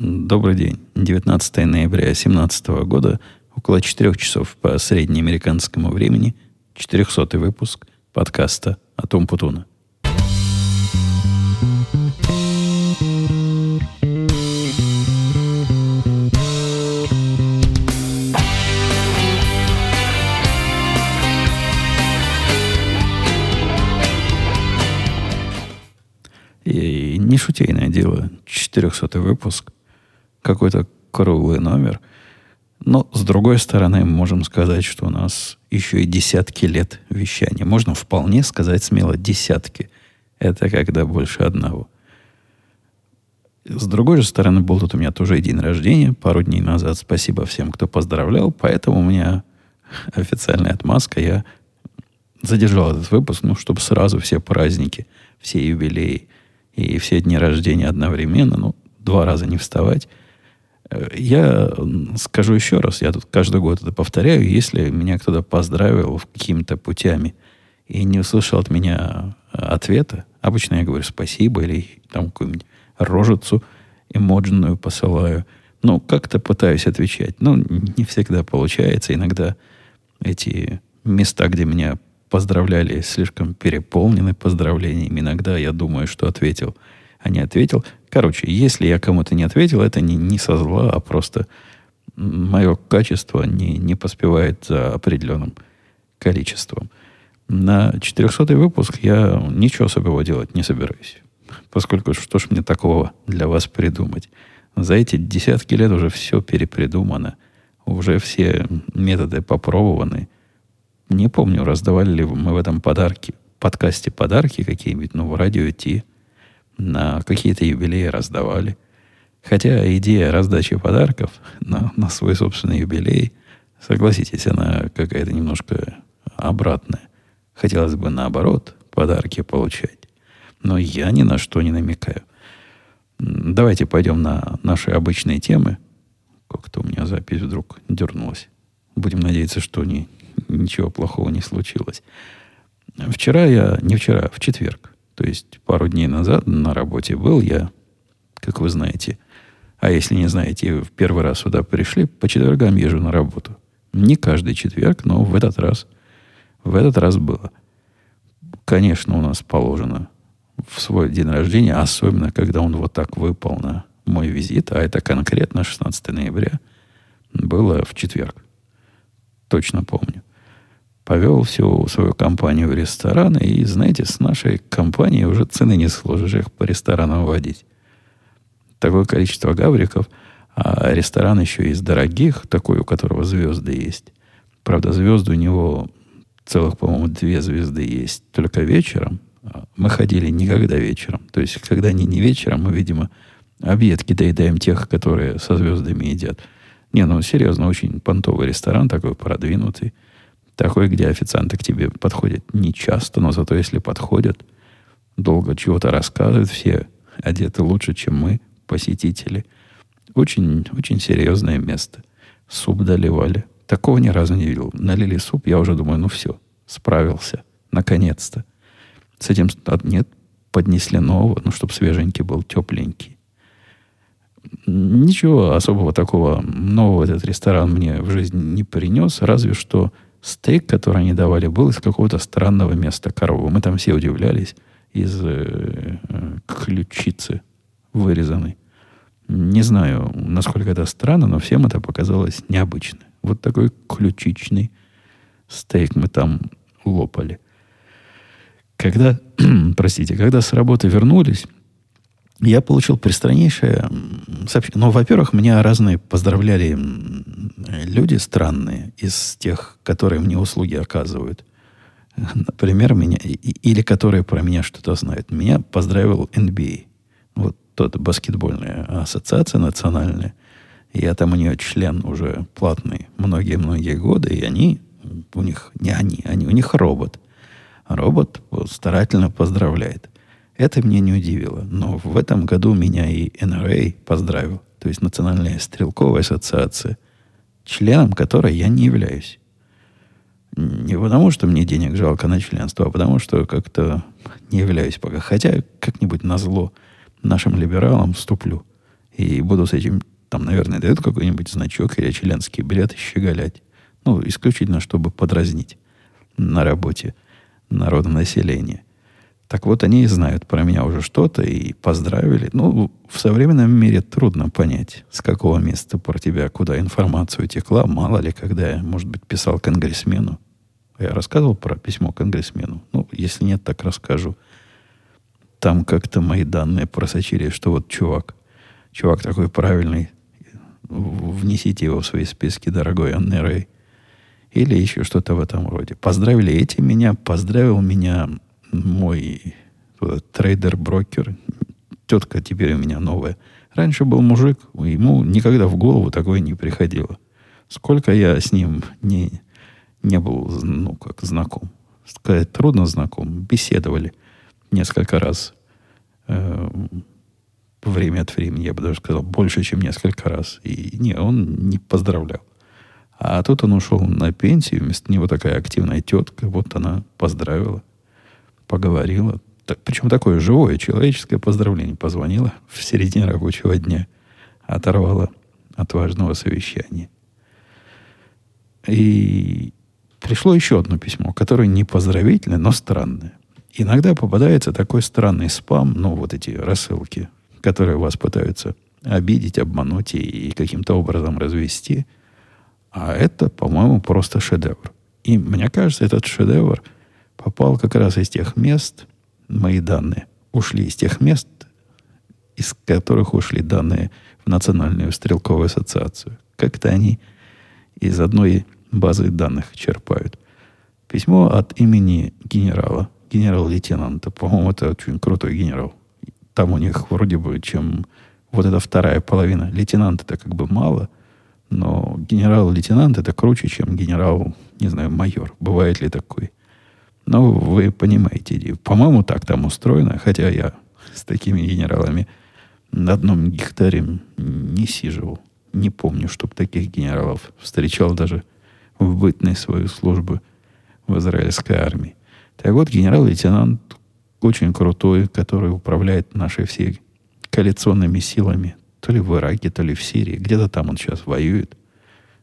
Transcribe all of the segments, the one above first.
Добрый день. 19 ноября 2017 года, около 4 часов по среднеамериканскому времени, 400 выпуск подкаста о Том Путуна. И не шутейное дело, 400 выпуск, какой-то круглый номер. Но, с другой стороны, можем сказать, что у нас еще и десятки лет вещания. Можно вполне сказать смело десятки. Это когда больше одного. С другой же стороны, был тут у меня тоже день рождения пару дней назад. Спасибо всем, кто поздравлял. Поэтому у меня официальная отмазка. Я задержал этот выпуск, ну, чтобы сразу все праздники, все юбилеи и все дни рождения одновременно, ну, два раза не вставать. Э, я скажу еще раз, я тут каждый год это повторяю, если меня кто-то поздравил какими-то путями и не услышал от меня ответа, обычно я говорю спасибо или там какую-нибудь рожицу эмоджинную посылаю. Ну, как-то пытаюсь отвечать. Но не всегда получается. Иногда эти места, где меня поздравляли, слишком переполнены поздравлениями. Иногда я думаю, что ответил, а не ответил. Короче, если я кому-то не ответил, это не, не со зла, а просто мое качество не, не поспевает за определенным количеством. На 400 выпуск я ничего особого делать не собираюсь. Поскольку что ж мне такого для вас придумать? За эти десятки лет уже все перепридумано. Уже все методы попробованы. Не помню, раздавали ли мы в этом подарки, подкасте подарки какие-нибудь, но в радио Ти на какие-то юбилеи раздавали. Хотя идея раздачи подарков на, на свой собственный юбилей, согласитесь, она какая-то немножко обратная. Хотелось бы наоборот подарки получать. Но я ни на что не намекаю. Давайте пойдем на наши обычные темы. Как-то у меня запись вдруг дернулась. Будем надеяться, что не, ничего плохого не случилось. Вчера я, не вчера, в четверг, то есть пару дней назад на работе был я, как вы знаете, а если не знаете, в первый раз сюда пришли, по четвергам езжу на работу. Не каждый четверг, но в этот раз, в этот раз было. Конечно, у нас положено в свой день рождения, особенно когда он вот так выпал на мой визит, а это конкретно 16 ноября, было в четверг. Точно помню повел всю свою компанию в рестораны, и, знаете, с нашей компанией уже цены не сложишь их по ресторанам водить. Такое количество гавриков, а ресторан еще из дорогих, такой, у которого звезды есть. Правда, звезды у него целых, по-моему, две звезды есть только вечером. А мы ходили никогда вечером. То есть, когда они не вечером, мы, видимо, объедки доедаем тех, которые со звездами едят. Не, ну, серьезно, очень понтовый ресторан, такой продвинутый. Такой, где официанты к тебе подходят не часто, но зато если подходят, долго чего-то рассказывают, все одеты лучше, чем мы, посетители. Очень, очень серьезное место. Суп доливали. Такого ни разу не видел. Налили суп, я уже думаю, ну все, справился. Наконец-то. С этим нет, поднесли нового, ну, чтобы свеженький был, тепленький. Ничего особого такого нового этот ресторан мне в жизни не принес, разве что стейк, который они давали, был из какого-то странного места коровы. Мы там все удивлялись. Из э, э, ключицы вырезанной. Не знаю, насколько это странно, но всем это показалось необычно. Вот такой ключичный стейк мы там лопали. Когда, простите, когда с работы вернулись, я получил пристраннейшее сообщение. Ну, во-первых, меня разные поздравляли люди странные из тех, которые мне услуги оказывают. Например, меня, или которые про меня что-то знают. Меня поздравил NBA. А. Вот тот баскетбольная ассоциация национальная. Я там у нее член уже платный многие-многие годы, и они, у них, не они, они, у них робот. Робот старательно поздравляет. Это меня не удивило. Но в этом году меня и NRA поздравил, то есть Национальная стрелковая ассоциация, членом которой я не являюсь. Не потому, что мне денег жалко на членство, а потому, что как-то не являюсь пока. Хотя как-нибудь на зло нашим либералам вступлю. И буду с этим, там, наверное, дают какой-нибудь значок или членский билет щеголять. Ну, исключительно, чтобы подразнить на работе народонаселения. Так вот, они и знают про меня уже что-то и поздравили. Ну, в современном мире трудно понять, с какого места про тебя, куда информацию текла. Мало ли, когда я, может быть, писал конгрессмену. Я рассказывал про письмо конгрессмену. Ну, если нет, так расскажу. Там как-то мои данные просочились, что вот чувак, чувак такой правильный, внесите его в свои списки, дорогой NRA. Или еще что-то в этом роде. Поздравили эти меня, поздравил меня мой трейдер-брокер. Тетка теперь у меня новая. Раньше был мужик, ему никогда в голову такое не приходило. Сколько я с ним не, не был, ну, как знаком. Сказать, трудно знаком. Беседовали несколько раз. Э, время от времени, я бы даже сказал, больше, чем несколько раз. И не, он не поздравлял. А тут он ушел на пенсию, вместо него такая активная тетка, вот она поздравила, поговорила. Так, причем такое живое, человеческое поздравление. Позвонила в середине рабочего дня, оторвала от важного совещания. И пришло еще одно письмо, которое не поздравительное, но странное. Иногда попадается такой странный спам, ну, вот эти рассылки, которые вас пытаются обидеть, обмануть и каким-то образом развести – а это, по-моему, просто шедевр. И мне кажется, этот шедевр попал как раз из тех мест, мои данные ушли из тех мест, из которых ушли данные в Национальную стрелковую ассоциацию. Как-то они из одной базы данных черпают. Письмо от имени генерала, генерал-лейтенанта. По-моему, это очень крутой генерал. Там у них вроде бы, чем вот эта вторая половина. Лейтенанта-то как бы мало – но генерал-лейтенант это круче, чем генерал, не знаю, майор. Бывает ли такой? Но вы понимаете, по-моему, так там устроено, хотя я с такими генералами на одном гектаре не сиживал. Не помню, чтобы таких генералов встречал даже в бытной свою службу в израильской армии. Так вот, генерал-лейтенант очень крутой, который управляет нашей всей коалиционными силами, то ли в Ираке, то ли в Сирии. Где-то там он сейчас воюет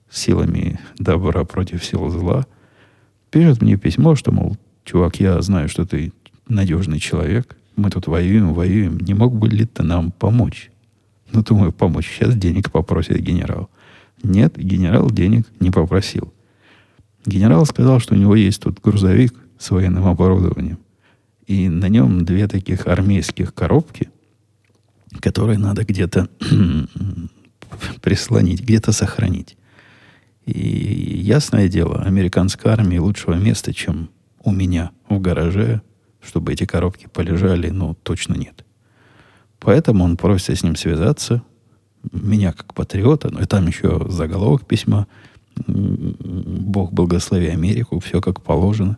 силами добра против сил зла. Пишет мне письмо, что, мол, чувак, я знаю, что ты надежный человек. Мы тут воюем, воюем. Не мог бы ли ты нам помочь? Ну, думаю, помочь. Сейчас денег попросит генерал. Нет, генерал денег не попросил. Генерал сказал, что у него есть тут грузовик с военным оборудованием. И на нем две таких армейских коробки – которые надо где-то прислонить, где-то сохранить. И ясное дело, американской армии лучшего места, чем у меня в гараже, чтобы эти коробки полежали, ну, точно нет. Поэтому он просит с ним связаться, меня как патриота, ну и там еще заголовок письма, Бог благослови Америку, все как положено.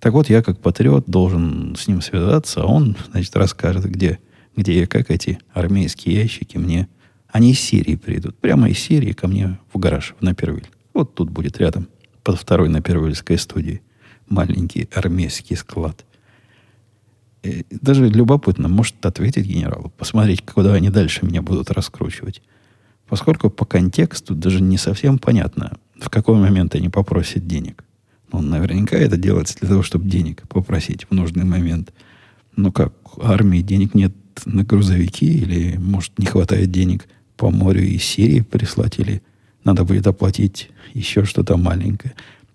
Так вот, я как патриот должен с ним связаться, а он, значит, расскажет, где где я, как эти армейские ящики, мне... Они из Сирии придут. Прямо из Сирии ко мне в гараж, в Напервиль. Вот тут будет рядом, под второй Напервильской студией. Маленький армейский склад. И даже любопытно, может ответить генералу, посмотреть, куда они дальше меня будут раскручивать. Поскольку по контексту даже не совсем понятно, в какой момент они попросят денег. Ну, наверняка это делается для того, чтобы денег попросить в нужный момент. Ну как, армии денег нет на грузовики, или, может, не хватает денег по морю из Сирии прислать, или надо будет оплатить еще что-то маленькое.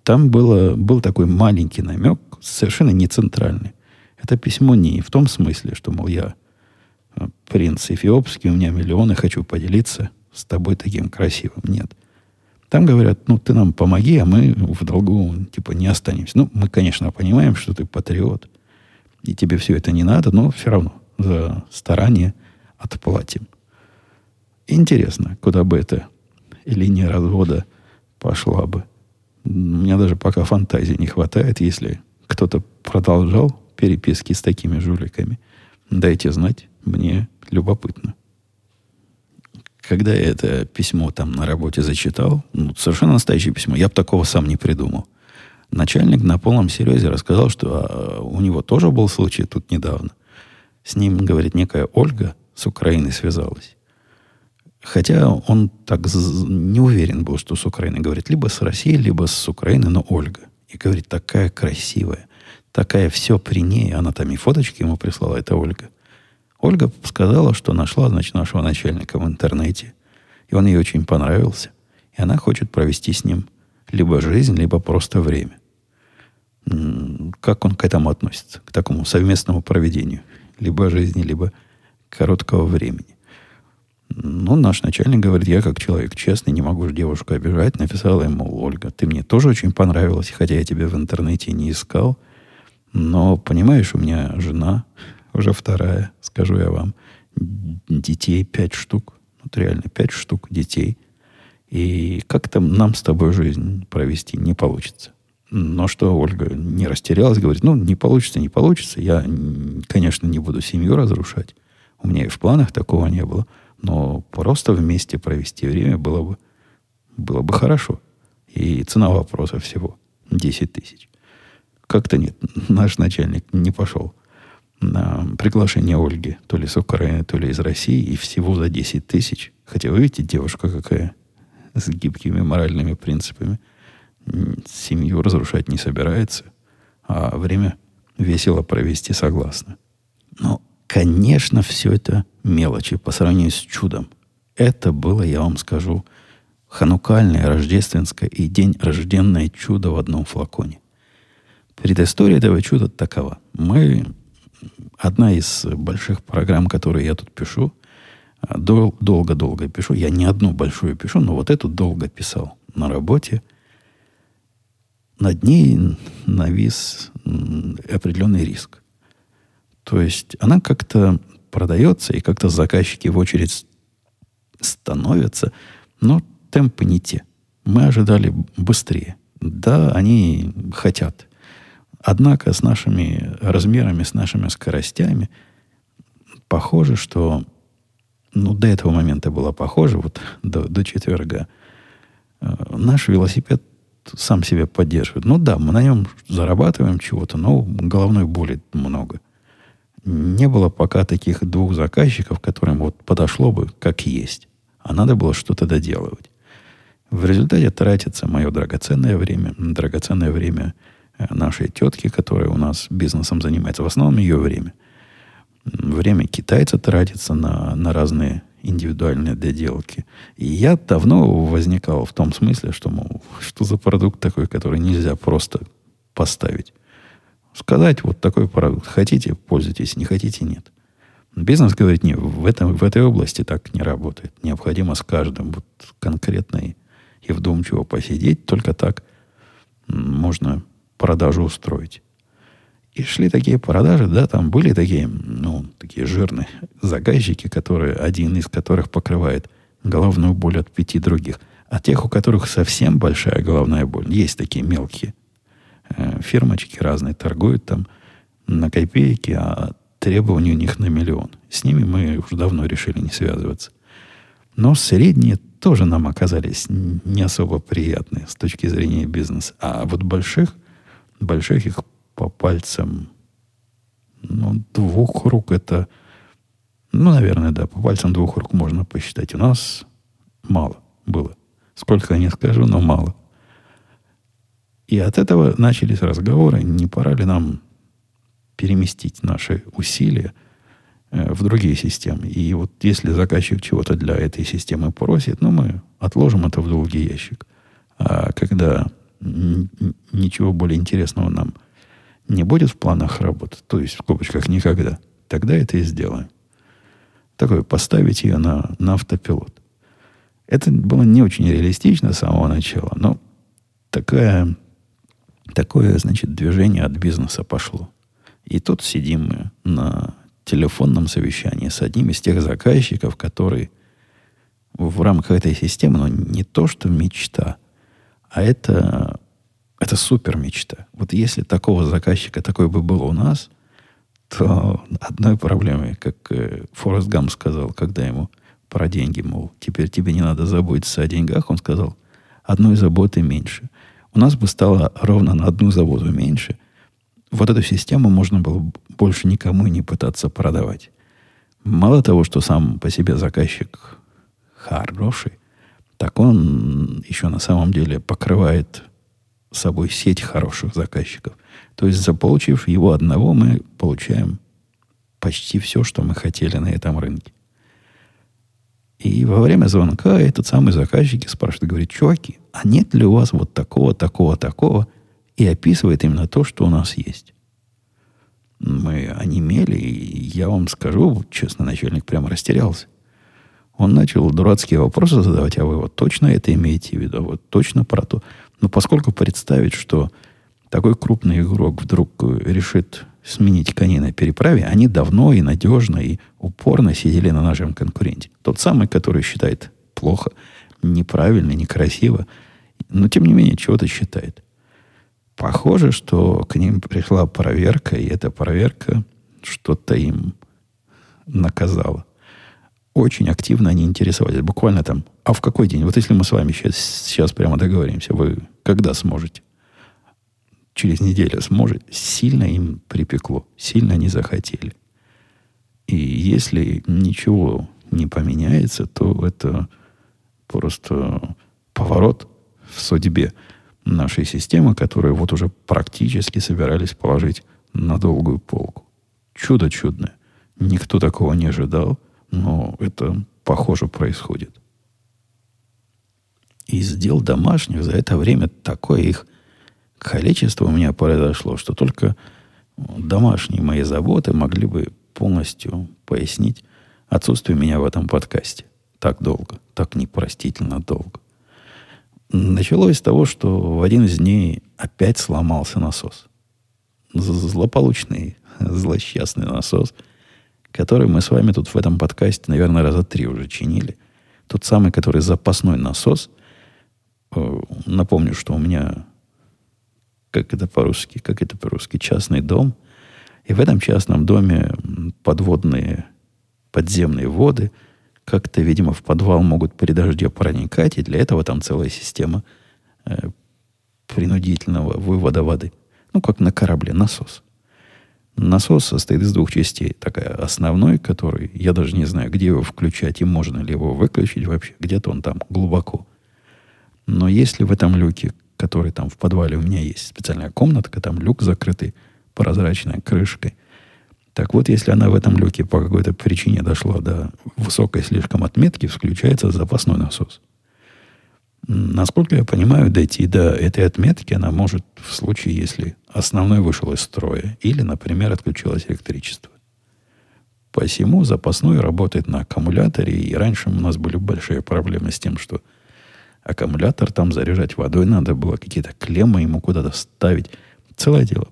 Там было, был такой маленький намек, совершенно не центральный. Это письмо не в том смысле, что, мол, я э, принц эфиопский, у меня миллионы, хочу поделиться с тобой таким красивым. Нет. Там говорят, ну, ты нам помоги, а мы в долгу, типа, не останемся. Ну, мы, конечно, понимаем, что ты патриот, и тебе все это не надо, но все равно за старание отплатим. Интересно, куда бы эта линия развода пошла бы. У меня даже пока фантазии не хватает, если кто-то продолжал переписки с такими жуликами. Дайте знать, мне любопытно. Когда я это письмо там на работе зачитал, ну, совершенно настоящее письмо, я бы такого сам не придумал. Начальник на полном серьезе рассказал, что а, у него тоже был случай тут недавно. С ним, говорит, некая Ольга с Украины связалась. Хотя он так не уверен был, что с Украины говорит. Либо с Россией, либо с Украины, но Ольга. И говорит, такая красивая, такая все при ней. Она там и фоточки ему прислала, это Ольга. Ольга сказала, что нашла, значит, нашего начальника в интернете. И он ей очень понравился. И она хочет провести с ним либо жизнь, либо просто время. Как он к этому относится? К такому совместному проведению? Либо жизни, либо короткого времени. Ну, наш начальник говорит, я как человек честный, не могу же девушку обижать. Написала ему, Ольга, ты мне тоже очень понравилась, хотя я тебя в интернете не искал. Но, понимаешь, у меня жена, уже вторая, скажу я вам, детей пять штук. Вот реально пять штук детей. И как-то нам с тобой жизнь провести не получится. Но что Ольга не растерялась, говорит, ну, не получится, не получится. Я, конечно, не буду семью разрушать. У меня и в планах такого не было. Но просто вместе провести время было бы, было бы хорошо. И цена вопроса всего 10 тысяч. Как-то нет, наш начальник не пошел на приглашение Ольги, то ли с Украины, то ли из России, и всего за 10 тысяч. Хотя вы видите, девушка какая, с гибкими моральными принципами. Семью разрушать не собирается, а время весело провести согласно. Но Конечно, все это мелочи по сравнению с чудом. Это было, я вам скажу, ханукальное, рождественское и день рожденное чудо в одном флаконе. Предыстория этого чуда такова. Мы, одна из больших программ, которые я тут пишу, дол- долго-долго пишу, я не одну большую пишу, но вот эту долго писал на работе. Над ней навис определенный риск. То есть она как-то продается, и как-то заказчики в очередь становятся, но темпы не те. Мы ожидали быстрее. Да, они хотят. Однако с нашими размерами, с нашими скоростями похоже, что ну, до этого момента было похоже, вот до, до четверга, э, наш велосипед сам себя поддерживает. Ну да, мы на нем зарабатываем чего-то, но головной боли много не было пока таких двух заказчиков, которым вот подошло бы как есть. А надо было что-то доделывать. В результате тратится мое драгоценное время, драгоценное время э, нашей тетки, которая у нас бизнесом занимается, в основном ее время. Время китайца тратится на, на разные индивидуальные доделки. И я давно возникал в том смысле, что, мол, что за продукт такой, который нельзя просто поставить. Сказать, вот такой продукт. Хотите, пользуйтесь, не хотите, нет. Бизнес говорит, нет, в, этом, в этой области так не работает. Необходимо с каждым вот конкретно и, и вдумчиво посидеть. Только так можно продажу устроить. И шли такие продажи, да, там были такие, ну, такие жирные заказчики, которые, один из которых покрывает головную боль от пяти других. А тех, у которых совсем большая головная боль, есть такие мелкие Э, фирмочки разные торгуют там на копейки, а требования у них на миллион. С ними мы уже давно решили не связываться. Но средние тоже нам оказались не особо приятные с точки зрения бизнеса. А вот больших, больших их по пальцам, ну, двух рук это, ну, наверное, да, по пальцам двух рук можно посчитать. У нас мало было. Сколько я не скажу, но мало. И от этого начались разговоры, не пора ли нам переместить наши усилия э, в другие системы. И вот если заказчик чего-то для этой системы просит, ну, мы отложим это в долгий ящик. А когда ничего более интересного нам не будет в планах работы, то есть в скобочках никогда, тогда это и сделаем. Такое, поставить ее на, на автопилот. Это было не очень реалистично с самого начала, но такая Такое, значит, движение от бизнеса пошло. И тут сидим мы на телефонном совещании с одним из тех заказчиков, который в рамках этой системы, но не то, что мечта, а это, это супер мечта. Вот если такого заказчика такой бы был у нас, то одной проблемой, как э, Форест Гам сказал, когда ему про деньги, мол, теперь тебе не надо заботиться о деньгах, он сказал, одной заботы меньше – у нас бы стало ровно на одну заводу меньше. Вот эту систему можно было больше никому не пытаться продавать. Мало того, что сам по себе заказчик хороший, так он еще на самом деле покрывает собой сеть хороших заказчиков. То есть, заполучив его одного, мы получаем почти все, что мы хотели на этом рынке. И во время звонка этот самый заказчик спрашивает, говорит, чуваки, а нет ли у вас вот такого, такого, такого? И описывает именно то, что у нас есть. Мы онемели, и я вам скажу, честно, начальник прямо растерялся. Он начал дурацкие вопросы задавать, а вы вот точно это имеете в виду, вот точно про то. Но поскольку представить, что такой крупный игрок вдруг решит сменить коней на переправе, они давно и надежно и упорно сидели на нашем конкуренте. Тот самый, который считает плохо, неправильно, некрасиво, но тем не менее чего-то считает. Похоже, что к ним пришла проверка, и эта проверка что-то им наказала. Очень активно они интересовались. Буквально там, а в какой день? Вот если мы с вами сейчас, сейчас прямо договоримся, вы когда сможете? через неделю сможет, сильно им припекло, сильно не захотели. И если ничего не поменяется, то это просто поворот в судьбе нашей системы, которую вот уже практически собирались положить на долгую полку. Чудо чудное. Никто такого не ожидал, но это, похоже, происходит. Из дел домашних за это время такое их количество у меня произошло, что только домашние мои заботы могли бы полностью пояснить отсутствие меня в этом подкасте. Так долго, так непростительно долго. Началось с того, что в один из дней опять сломался насос. Злополучный, злосчастный насос, который мы с вами тут в этом подкасте, наверное, раза три уже чинили. Тот самый, который запасной насос. Э, напомню, что у меня как это по-русски, как это по-русски, частный дом. И в этом частном доме подводные, подземные воды как-то, видимо, в подвал могут при дожде проникать, и для этого там целая система э, принудительного вывода воды. Ну, как на корабле, насос. Насос состоит из двух частей. Такая основной, который, я даже не знаю, где его включать и можно ли его выключить вообще. Где-то он там глубоко. Но если в этом люке который там в подвале у меня есть специальная комнатка, там люк закрытый прозрачной крышкой. Так вот, если она в этом люке по какой-то причине дошла до высокой слишком отметки, включается запасной насос. Насколько я понимаю, дойти до этой отметки она может в случае, если основной вышел из строя или, например, отключилось электричество. Посему запасной работает на аккумуляторе, и раньше у нас были большие проблемы с тем, что аккумулятор там заряжать водой надо было, какие-то клеммы ему куда-то ставить. Целое дело.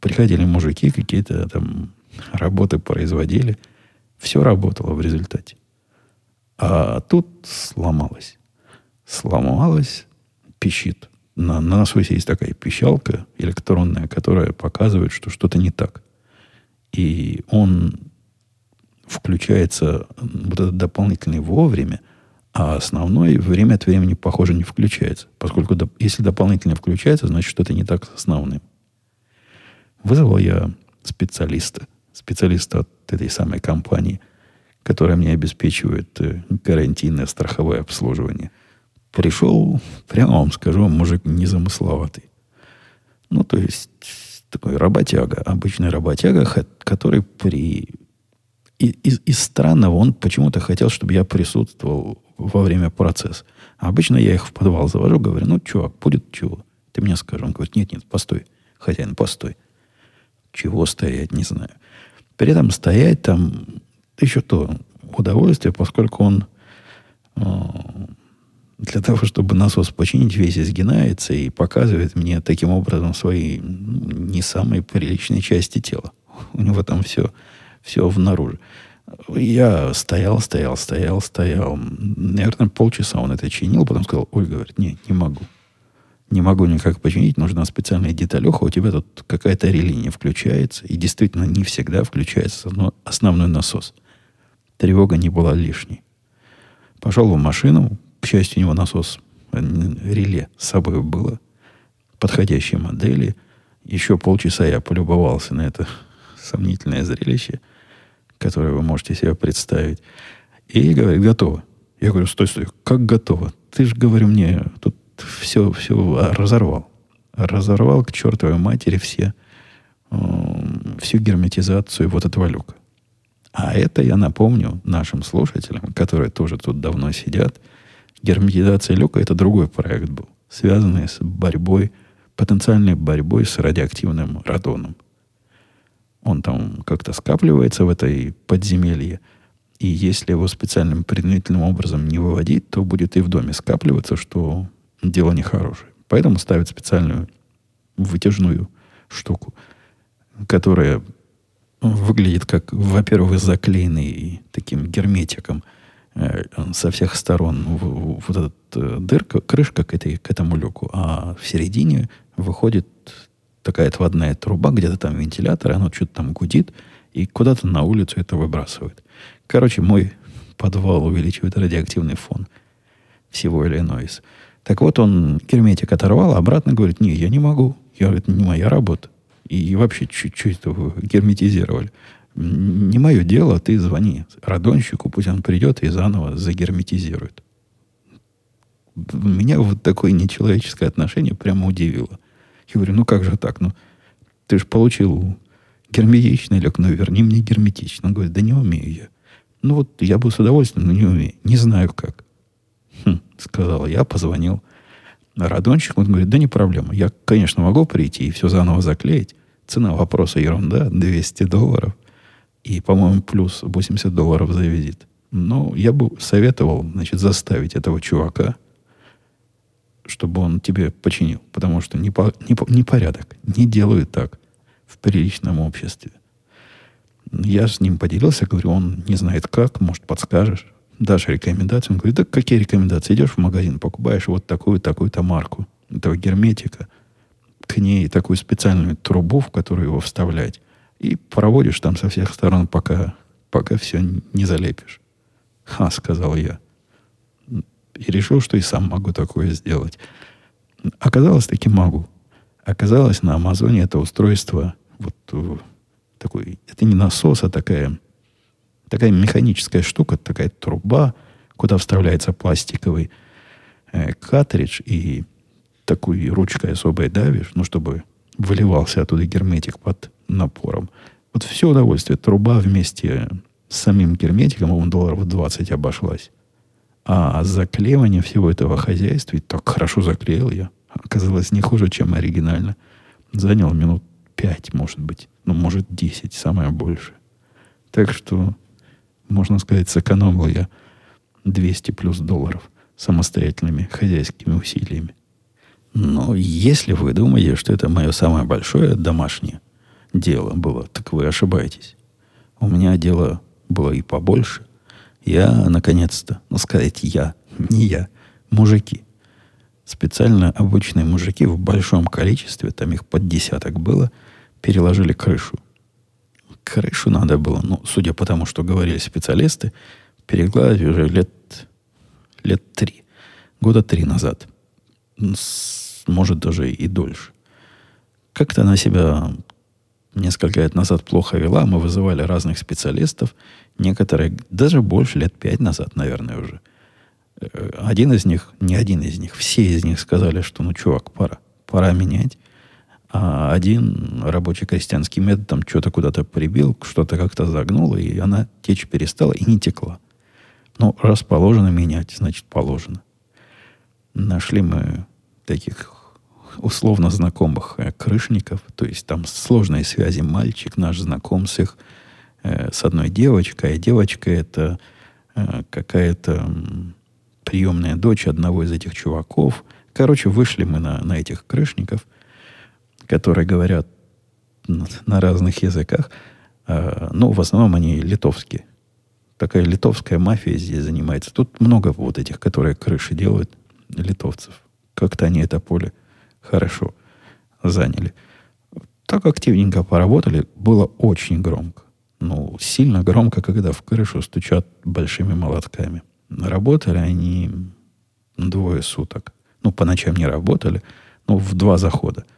Приходили мужики, какие-то там работы производили. Все работало в результате. А тут сломалось. Сломалось, пищит. На, на насосе есть такая пищалка электронная, которая показывает, что что-то не так. И он включается вот этот дополнительный вовремя, а основной время от времени, похоже, не включается. Поскольку до, если дополнительно включается, значит, что-то не так с основным. Вызвал я специалиста, специалиста от этой самой компании, которая мне обеспечивает э, гарантийное страховое обслуживание. Пришел, прямо вам скажу, мужик незамысловатый. Ну, то есть, такой работяга, обычный работяга, который при... Из, из странного он почему-то хотел, чтобы я присутствовал во время процесса. А обычно я их в подвал завожу, говорю, ну, чувак, будет чего? Ты мне скажи. Он говорит, нет, нет, постой, хозяин, постой. Чего стоять, не знаю. При этом стоять там еще то удовольствие, поскольку он э, для того, чтобы насос починить, весь изгинается и показывает мне таким образом свои не самые приличные части тела. У него там все, все внаружи. Я стоял, стоял, стоял, стоял. Наверное, полчаса он это чинил, потом сказал, ой, говорит, не, не могу. Не могу никак починить, нужна специальная деталеха, у тебя тут какая-то реле не включается, и действительно не всегда включается основной насос. Тревога не была лишней. Пошел в машину, к счастью, у него насос, э, реле с собой было, подходящей модели. Еще полчаса я полюбовался на это сомнительное зрелище – которое вы можете себе представить. И говорит, готово. Я говорю, стой, стой, как готово? Ты же, говорю, мне тут все, все разорвал. Разорвал к чертовой матери все, э, всю герметизацию вот этого люка. А это я напомню нашим слушателям, которые тоже тут давно сидят. Герметизация люка – это другой проект был, связанный с борьбой, потенциальной борьбой с радиоактивным радоном. Он там как-то скапливается в этой подземелье, и если его специальным предметным образом не выводить, то будет и в доме скапливаться, что дело нехорошее. Поэтому ставят специальную вытяжную штуку, которая выглядит как, во-первых, заклеенный таким герметиком э, со всех сторон вот эта э, дырка, крышка к, этой, к этому люку, а в середине выходит такая отводная труба, где-то там вентилятор, и оно что-то там гудит, и куда-то на улицу это выбрасывает. Короче, мой подвал увеличивает радиоактивный фон всего Иллинойса. Так вот, он герметик оторвал, а обратно говорит, не, я не могу. Я, это не моя работа. И вообще чуть-чуть герметизировали. Не мое дело, ты звони радонщику, пусть он придет и заново загерметизирует. Меня вот такое нечеловеческое отношение прямо удивило. Я говорю, ну как же так? Ну, ты же получил герметичный лег, ну верни мне герметично. Он говорит, да не умею я. Ну вот я бы с удовольствием, но не умею. Не знаю как. Хм, сказал я, позвонил радончик. Он говорит, да не проблема. Я, конечно, могу прийти и все заново заклеить. Цена вопроса ерунда, 200 долларов. И, по-моему, плюс 80 долларов за визит. Но я бы советовал, значит, заставить этого чувака, чтобы он тебе починил. Потому что не, по, не порядок. Не делают так в приличном обществе. Я с ним поделился, говорю, он не знает как, может, подскажешь дашь рекомендацию. Он говорит, да какие рекомендации? Идешь в магазин, покупаешь вот такую, такую-то марку этого герметика, к ней такую специальную трубу, в которую его вставлять, и проводишь там со всех сторон, пока, пока все не залепишь. Ха, сказал я. И решил, что и сам могу такое сделать. Оказалось, таки могу. Оказалось, на Амазоне это устройство, вот э, такой, это не насос, а такая Такая механическая штука, такая труба, куда вставляется пластиковый э, картридж и такой ручкой особой давишь, ну, чтобы выливался оттуда герметик под напором. Вот все удовольствие. Труба вместе с самим герметиком, он долларов 20 обошлась. А заклеивание всего этого хозяйства, и так хорошо заклеил я, оказалось не хуже, чем оригинально. Занял минут 5, может быть. Ну, может, 10, самое больше. Так что можно сказать, сэкономил я 200 плюс долларов самостоятельными хозяйскими усилиями. Но если вы думаете, что это мое самое большое домашнее дело было, так вы ошибаетесь. У меня дело было и побольше. Я, наконец-то, ну сказать я, не я, мужики. Специально обычные мужики в большом количестве, там их под десяток было, переложили крышу крышу надо было, ну, судя по тому, что говорили специалисты, перегладить уже лет, лет три. Года три назад. Может, даже и дольше. Как-то она себя несколько лет назад плохо вела. Мы вызывали разных специалистов. Некоторые, даже больше, лет пять назад, наверное, уже. Э, один из них, не один из них, все из них сказали, что, ну, чувак, пора. Пора менять. А один рабочий крестьянский метод там что-то куда-то прибил, что-то как-то загнуло, и она течь перестала и не текла. Ну, раз положено менять, значит положено. Нашли мы таких условно знакомых э, крышников, то есть там сложные связи. Мальчик наш знаком с их, э, с одной девочкой, а девочка это э, какая-то приемная дочь одного из этих чуваков. Короче, вышли мы на, на этих крышников – которые говорят на разных языках, э, ну, в основном они литовские. Такая литовская мафия здесь занимается. Тут много вот этих, которые крыши делают, литовцев. Как-то они это поле хорошо заняли. Так активненько поработали, было очень громко. Ну, сильно громко, когда в крышу стучат большими молотками. Работали они двое суток. Ну, по ночам не работали, но в два захода –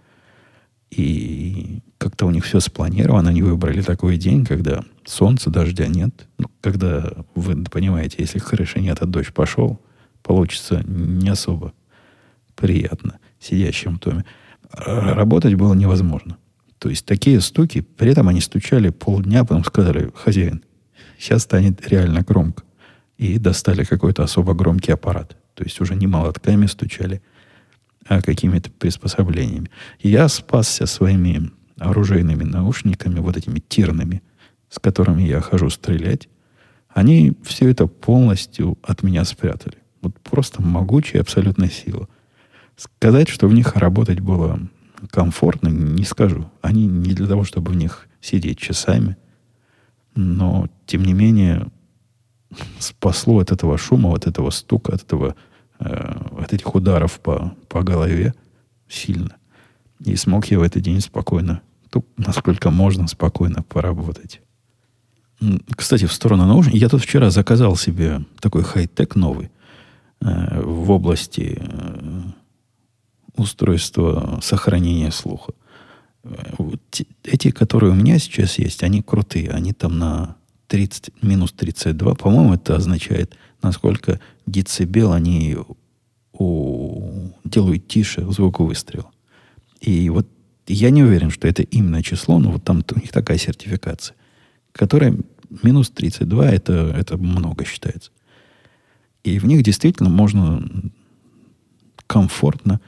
И как-то у них все спланировано. Они выбрали такой день, когда солнца, дождя нет. Ну, когда, вы понимаете, если крыши нет, а дождь пошел, получится не особо приятно сидящим в доме. Работать было невозможно. То есть такие стуки, при этом они стучали полдня, потом сказали, хозяин, сейчас станет реально громко. И достали какой-то особо громкий аппарат. То есть уже не молотками стучали, какими-то приспособлениями. Я спасся своими оружейными наушниками, вот этими тирными, с которыми я хожу стрелять. Они все это полностью от меня спрятали. Вот просто могучая абсолютная сила. Сказать, что в них работать было комфортно, не скажу. Они не для того, чтобы в них сидеть часами. Но, тем не менее, спасло от этого шума, от этого стука, от, этого, э, от этих ударов по, по голове сильно. И смог я в этот день спокойно, ну, насколько можно, спокойно поработать. Кстати, в сторону наушников. Я тут вчера заказал себе такой хай-тек новый э, в области э, устройства сохранения слуха. Э, вот эти, которые у меня сейчас есть, они крутые. Они там на 30, минус 32. По-моему, это означает, насколько децибел они у, делают тише звук выстрела. И вот я не уверен, что это именно число, но вот там у них такая сертификация, которая минус 32, это, это много считается. И в них действительно можно комфортно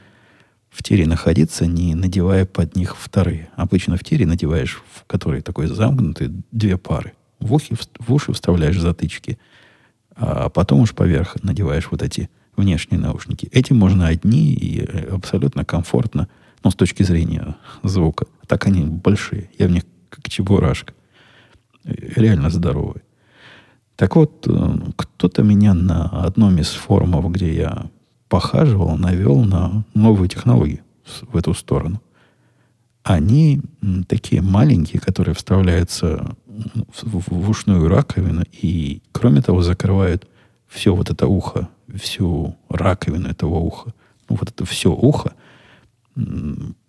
в тире находиться, не надевая под них вторые. Обычно в тире надеваешь, в которые такой замкнутые, две пары. В, ухи, в уши вставляешь затычки, а потом уж поверх надеваешь вот эти внешние наушники. Этим можно одни и э, абсолютно комфортно, ну, с точки зрения звука. Так они большие. Я в них как чебурашка. Реально здоровые. Так вот, э, кто-то меня на одном из форумов, где я похаживал, навел на новые технологии в эту сторону. Они такие маленькие, которые вставляются в, в ушную раковину и, кроме того, закрывают все вот это ухо, всю раковину этого уха. Ну, вот это все ухо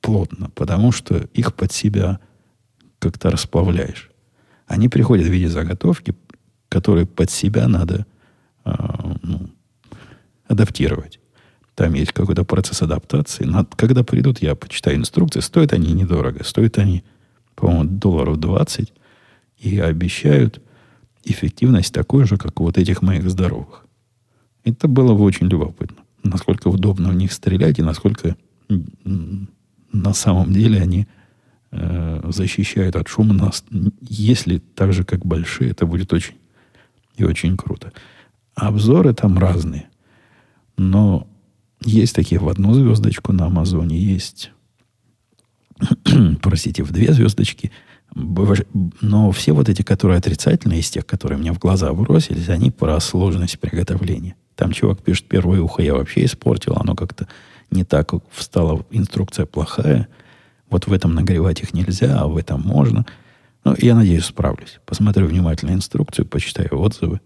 плотно, потому что их под себя как-то расплавляешь. Они приходят в виде заготовки, которые под себя надо э, ну, адаптировать. Там есть какой-то процесс адаптации. Над, когда придут, я почитаю инструкции. Стоят они недорого. Стоят они, по-моему, долларов 20. И обещают эффективность такой же, как у вот этих моих здоровых. Это было бы очень любопытно. Насколько удобно в них стрелять и насколько на самом деле они э, защищают от шума. Нас, если так же, как большие, это будет очень и очень круто. Обзоры там разные. Но есть такие в одну звездочку на Амазоне, есть, простите, в две звездочки. Но все вот эти, которые отрицательные, из тех, которые мне в глаза бросились, они про сложность приготовления. Там чувак пишет, первое ухо я вообще испортил, оно как-то не так встало, инструкция плохая. Вот в этом нагревать их нельзя, а в этом можно. Ну, я надеюсь, справлюсь. Посмотрю внимательно инструкцию, почитаю отзывы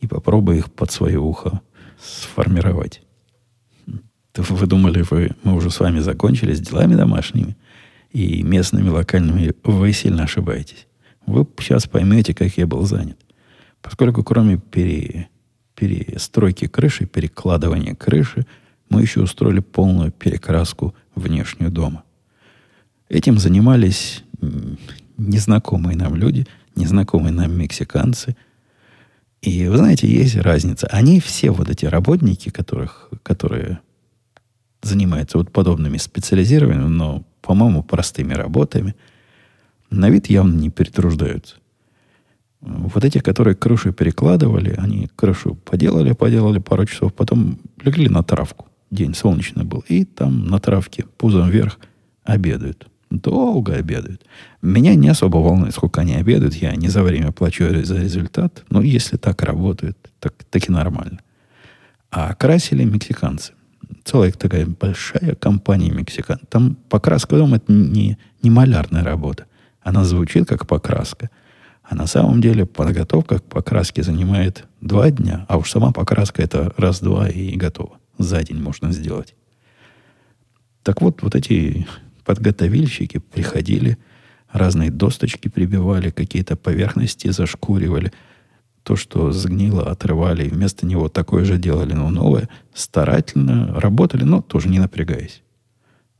и попробую их под свое ухо сформировать. Вы думали, вы, мы уже с вами закончили с делами домашними и местными, локальными. Вы сильно ошибаетесь. Вы сейчас поймете, как я был занят. Поскольку кроме пере, перестройки крыши, перекладывания крыши, мы еще устроили полную перекраску внешнюю дома. Этим занимались незнакомые нам люди, незнакомые нам мексиканцы. И вы знаете, есть разница. Они все вот эти работники, которых, которые занимается вот подобными специализированными, но, по-моему, простыми работами, на вид явно не перетруждаются. Вот эти, которые крышу перекладывали, они крышу поделали, поделали пару часов, потом легли на травку. День солнечный был. И там на травке пузом вверх обедают. Долго обедают. Меня не особо волнует, сколько они обедают. Я не за время плачу за результат. Но если так работают, так, так и нормально. А красили мексиканцы целая такая большая компания мексикан. Там покраска дома это не, не малярная работа. Она звучит как покраска. А на самом деле подготовка к покраске занимает два дня, а уж сама покраска это раз-два и готово. За день можно сделать. Так вот, вот эти подготовильщики приходили, разные досточки прибивали, какие-то поверхности зашкуривали. То, что сгнило, отрывали, и вместо него такое же делали, но новое. Старательно работали, но тоже не напрягаясь.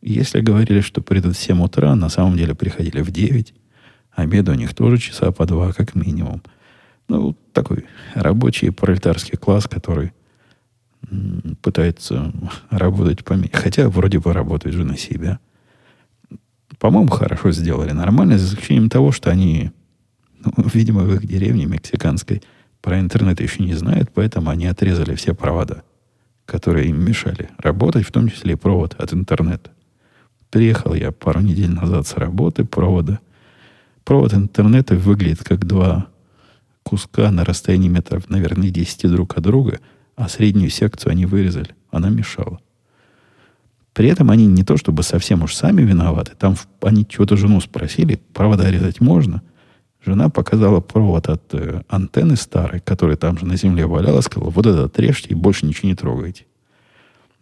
Если говорили, что придут в 7 утра, на самом деле приходили в 9. Обед у них тоже часа по два, как минимум. Ну, такой рабочий пролетарский класс, который пытается работать поменьше. Хотя вроде бы работает же на себя. По-моему, хорошо сделали. Нормально, за исключением того, что они, ну, видимо, в их деревне мексиканской про интернет еще не знают, поэтому они отрезали все провода, которые им мешали работать, в том числе и провод от интернета. Приехал я пару недель назад с работы провода. Провод интернета выглядит как два куска на расстоянии метров, наверное, 10 друг от друга, а среднюю секцию они вырезали. Она мешала. При этом они не то чтобы совсем уж сами виноваты. Там они чего-то жену спросили, провода резать можно. Жена показала провод от э, антенны старой, которая там же на земле валялась, сказала, вот это отрежьте и больше ничего не трогайте.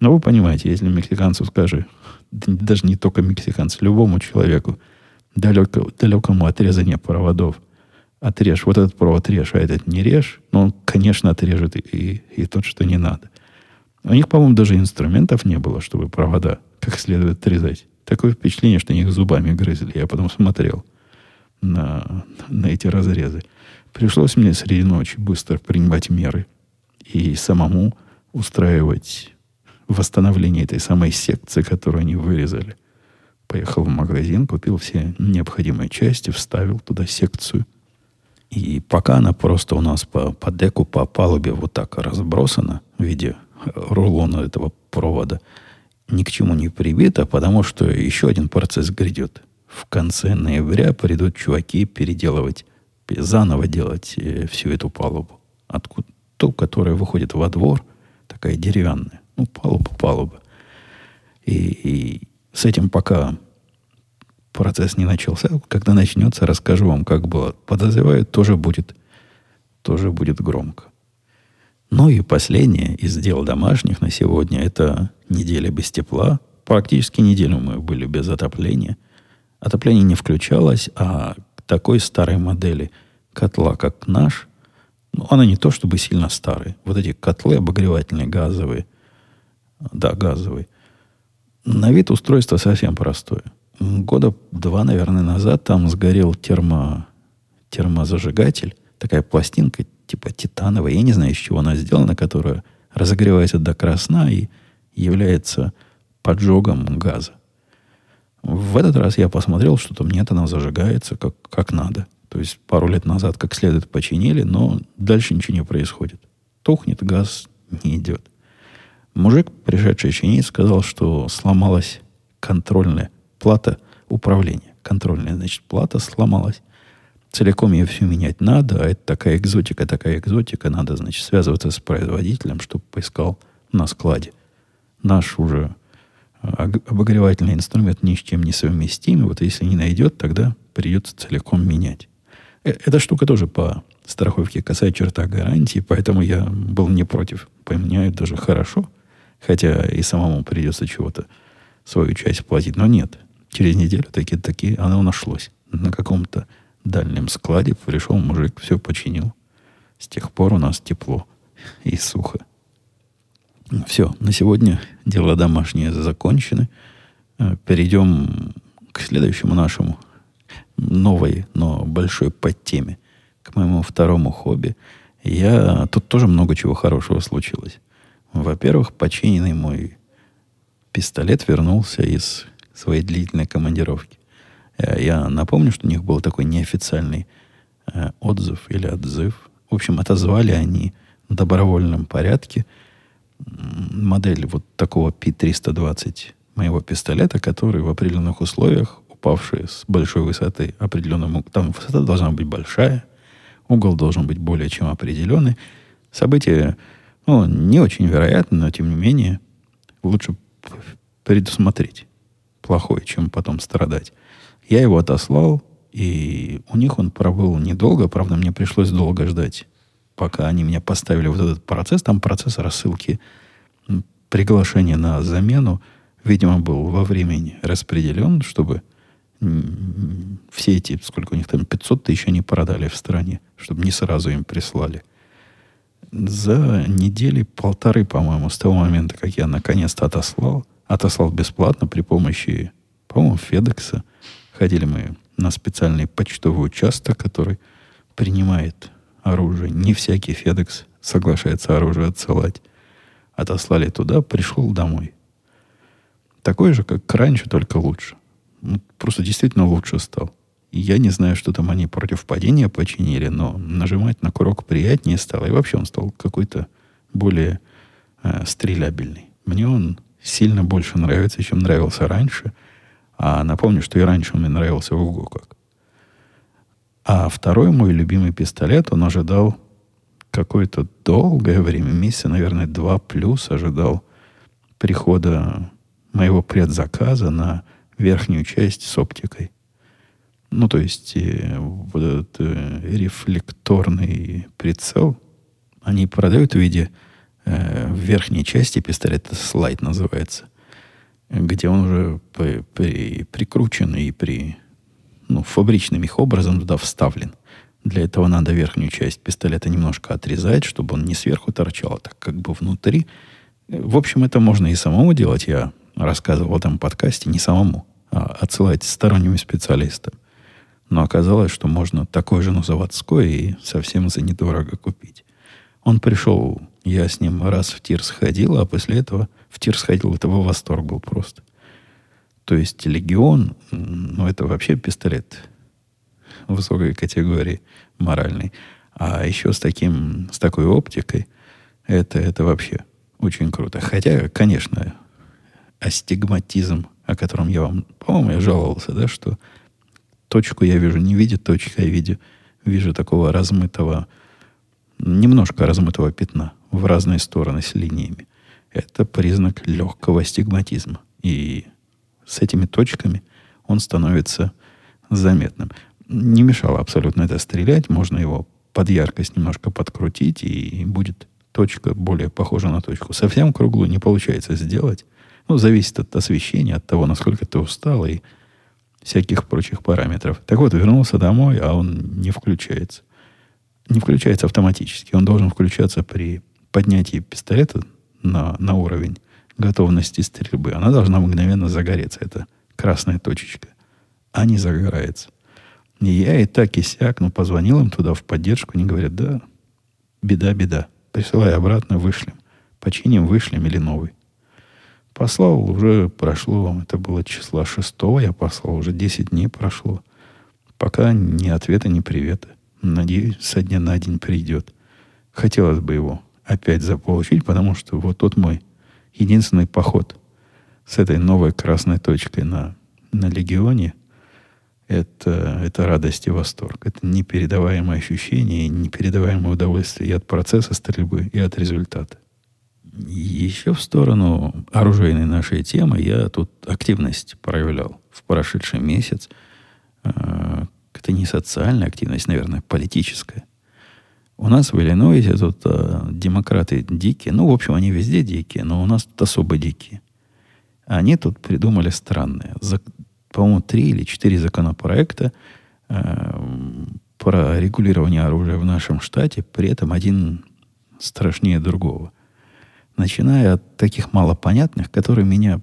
Но вы понимаете, если мексиканцу скажи, даже не только мексиканцу, любому человеку, далеко, далекому отрезания проводов, отрежь, вот этот провод режь, а этот не режь, но он, конечно, отрежет и, и, и тот, что не надо. У них, по-моему, даже инструментов не было, чтобы провода как следует отрезать. Такое впечатление, что они их зубами грызли. Я потом смотрел на, на эти разрезы. Пришлось мне среди ночи быстро принимать меры и самому устраивать восстановление этой самой секции, которую они вырезали. Поехал в магазин, купил все необходимые части, вставил туда секцию. И пока она просто у нас по, по деку, по палубе вот так разбросана в виде рулона этого провода, ни к чему не прибита, потому что еще один процесс грядет. В конце ноября придут чуваки переделывать, заново делать э, всю эту палубу. Откуда? Ту, которая выходит во двор, такая деревянная. Ну, палуба, палуба. И, и с этим пока процесс не начался. Когда начнется, расскажу вам, как было. Подозреваю, тоже будет, тоже будет громко. Ну и последнее из дел домашних на сегодня – это неделя без тепла. Практически неделю мы были без отопления. Отопление не включалось, а такой старой модели котла, как наш, ну, она не то чтобы сильно старая. Вот эти котлы обогревательные газовые, да, газовые, на вид устройство совсем простое. Года два, наверное, назад там сгорел термо, термозажигатель, такая пластинка типа титановая, я не знаю, из чего она сделана, которая разогревается до красна и является поджогом газа. В этот раз я посмотрел, что там нет, она зажигается как, как надо. То есть пару лет назад как следует починили, но дальше ничего не происходит. Тухнет, газ не идет. Мужик, пришедший чинить, сказал, что сломалась контрольная плата управления. Контрольная, значит, плата сломалась целиком ее все менять надо, а это такая экзотика, такая экзотика, надо, значит, связываться с производителем, чтобы поискал на складе. Наш уже обогревательный инструмент ни с чем не совместим, вот если не найдет, тогда придется целиком менять. Э, эта штука тоже по страховке касается черта гарантии, поэтому я был не против. Поменяют даже хорошо, хотя и самому придется чего-то свою часть платить. Но нет, через неделю такие-такие оно нашлось на каком-то дальнем складе пришел мужик, все починил. С тех пор у нас тепло и сухо. Все, на сегодня дела домашние закончены. Э, перейдем к следующему нашему новой, но большой подтеме, к моему второму хобби. Я... Тут тоже много чего хорошего случилось. Во-первых, починенный мой пистолет вернулся из своей длительной командировки. Э, я напомню, что у них был такой неофициальный э, отзыв или отзыв. В общем, отозвали они в добровольном порядке модель вот такого P320 моего пистолета, который в определенных условиях, упавший с большой высоты определенному... Там высота должна быть большая, угол должен быть более чем определенный. Событие ну, не очень вероятно, но тем не менее лучше предусмотреть плохое, чем потом страдать. Я его отослал, и у них он пробыл недолго. Правда, мне пришлось долго ждать, пока они меня поставили вот этот процесс. Там процесс рассылки приглашения на замену видимо, был во времени распределен, чтобы все эти, сколько у них там, 500 тысяч они продали в стране, чтобы не сразу им прислали. За недели полторы, по-моему, с того момента, как я наконец-то отослал, отослал бесплатно при помощи, по-моему, Федекса. Ходили мы на специальный почтовый участок, который принимает оружие. Не всякий Федекс соглашается оружие отсылать. Отослали туда, пришел домой. Такой же, как раньше, только лучше. Ну, просто действительно лучше стал. Я не знаю, что там они против падения починили, но нажимать на курок приятнее стало. И вообще он стал какой-то более э, стрелябельный. Мне он сильно больше нравится, чем нравился раньше. А напомню, что и раньше он мне нравился ого как. А второй мой любимый пистолет, он ожидал какое-то долгое время, месяца, наверное, два плюс ожидал прихода моего предзаказа на верхнюю часть с оптикой. Ну, то есть э, вот этот э, рефлекторный прицел, они продают в виде э, в верхней части пистолета, слайд называется, где он уже при, при, прикручен и при, ну, фабричным их образом туда вставлен. Для этого надо верхнюю часть пистолета немножко отрезать, чтобы он не сверху торчал, а так как бы внутри. В общем, это можно и самому делать. Я рассказывал в этом подкасте не самому, а отсылать сторонним специалистам. Но оказалось, что можно такой же, но заводской и совсем за недорого купить. Он пришел, я с ним раз в тир сходил, а после этого в тир сходил, этого восторг был просто. То есть легион, ну это вообще пистолет высокой категории моральной. А еще с таким, с такой оптикой, это, это вообще очень круто. Хотя, конечно, астигматизм, о котором я вам, по-моему, я жаловался, да, что точку я вижу не видит точка, я вижу, вижу такого размытого, немножко размытого пятна в разные стороны с линиями. Это признак легкого астигматизма. И с этими точками он становится заметным. Не мешало абсолютно это стрелять. Можно его под яркость немножко подкрутить, и будет точка более похожа на точку. Совсем круглую не получается сделать. Ну, зависит от освещения, от того, насколько ты устал и всяких прочих параметров. Так вот, вернулся домой, а он не включается. Не включается автоматически. Он должен включаться при поднятии пистолета на, на уровень готовности стрельбы. Она должна мгновенно загореться. Это красная точечка. А не загорается. И я и так, и сяк, ну, позвонил им туда в поддержку. Они говорят, да, беда, беда. Присылай обратно, вышлем. Починим, вышлем или новый. Послал, уже прошло, это было числа шестого, я послал, уже 10 дней прошло. Пока ни ответа, ни привета. Надеюсь, со дня на день придет. Хотелось бы его опять заполучить, потому что вот тот мой единственный поход с этой новой красной точкой на, на легионе, это, это радость и восторг. Это непередаваемое ощущение и непередаваемое удовольствие и от процесса стрельбы, и от результата. Еще в сторону оружейной нашей темы я тут активность проявлял в прошедший месяц. Э, это не социальная активность, наверное, политическая. У нас в Иллинойсе тут э, демократы дикие. Ну, в общем, они везде дикие, но у нас тут особо дикие. Они тут придумали странные. За, по-моему, три или четыре законопроекта э, про регулирование оружия в нашем штате. При этом один страшнее другого – начиная от таких малопонятных, которые меня,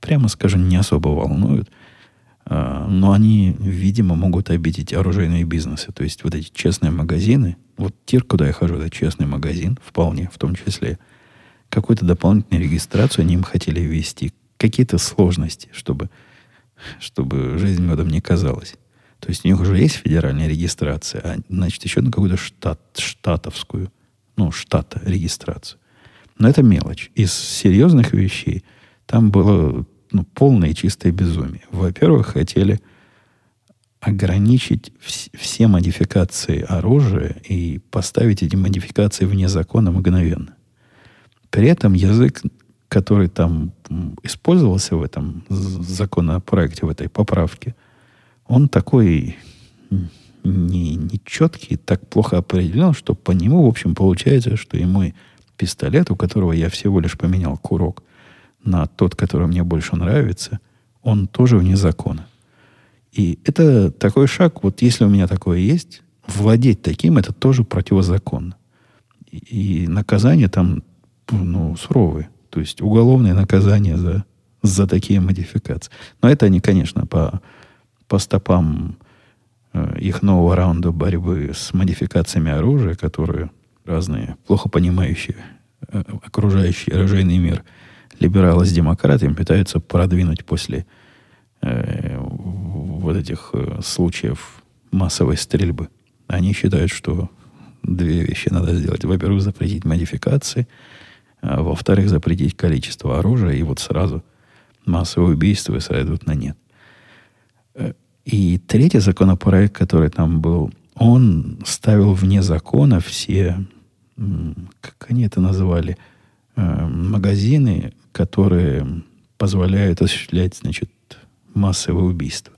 прямо скажем, не особо волнуют, а, но они, видимо, могут обидеть оружейные бизнесы. То есть вот эти честные магазины, вот тир, куда я хожу, это честный магазин, вполне, в том числе, какую-то дополнительную регистрацию они им хотели ввести, какие-то сложности, чтобы, чтобы жизнь медом не казалась. То есть у них уже есть федеральная регистрация, а значит, еще на какую-то штат, штатовскую, ну, штата регистрацию. Но это мелочь. Из серьезных вещей там было ну, полное чистое безумие. Во-первых, хотели ограничить вс- все модификации оружия и поставить эти модификации вне закона мгновенно. При этом язык, который там использовался в этом законопроекте, в этой поправке, он такой не, не четкий, так плохо определен, что по нему, в общем, получается, что и мой пистолет, у которого я всего лишь поменял курок на тот, который мне больше нравится, он тоже вне закона. И это такой шаг, вот если у меня такое есть, владеть таким, это тоже противозаконно. И, и наказание там ну, суровые. То есть уголовное наказание за, за такие модификации. Но это они, конечно, по, по стопам э, их нового раунда борьбы с модификациями оружия, которые разные, плохо понимающие э, окружающий оружейный мир либералы с демократами пытаются продвинуть после э, вот этих э, случаев массовой стрельбы. Они считают, что две вещи надо сделать. Во-первых, запретить модификации, а во-вторых, запретить количество оружия, и вот сразу массовые убийства сойдут на нет. Э, и третий законопроект, который там был, он ставил вне закона все, как они это называли, э, магазины, которые позволяют осуществлять, значит, массовые убийства.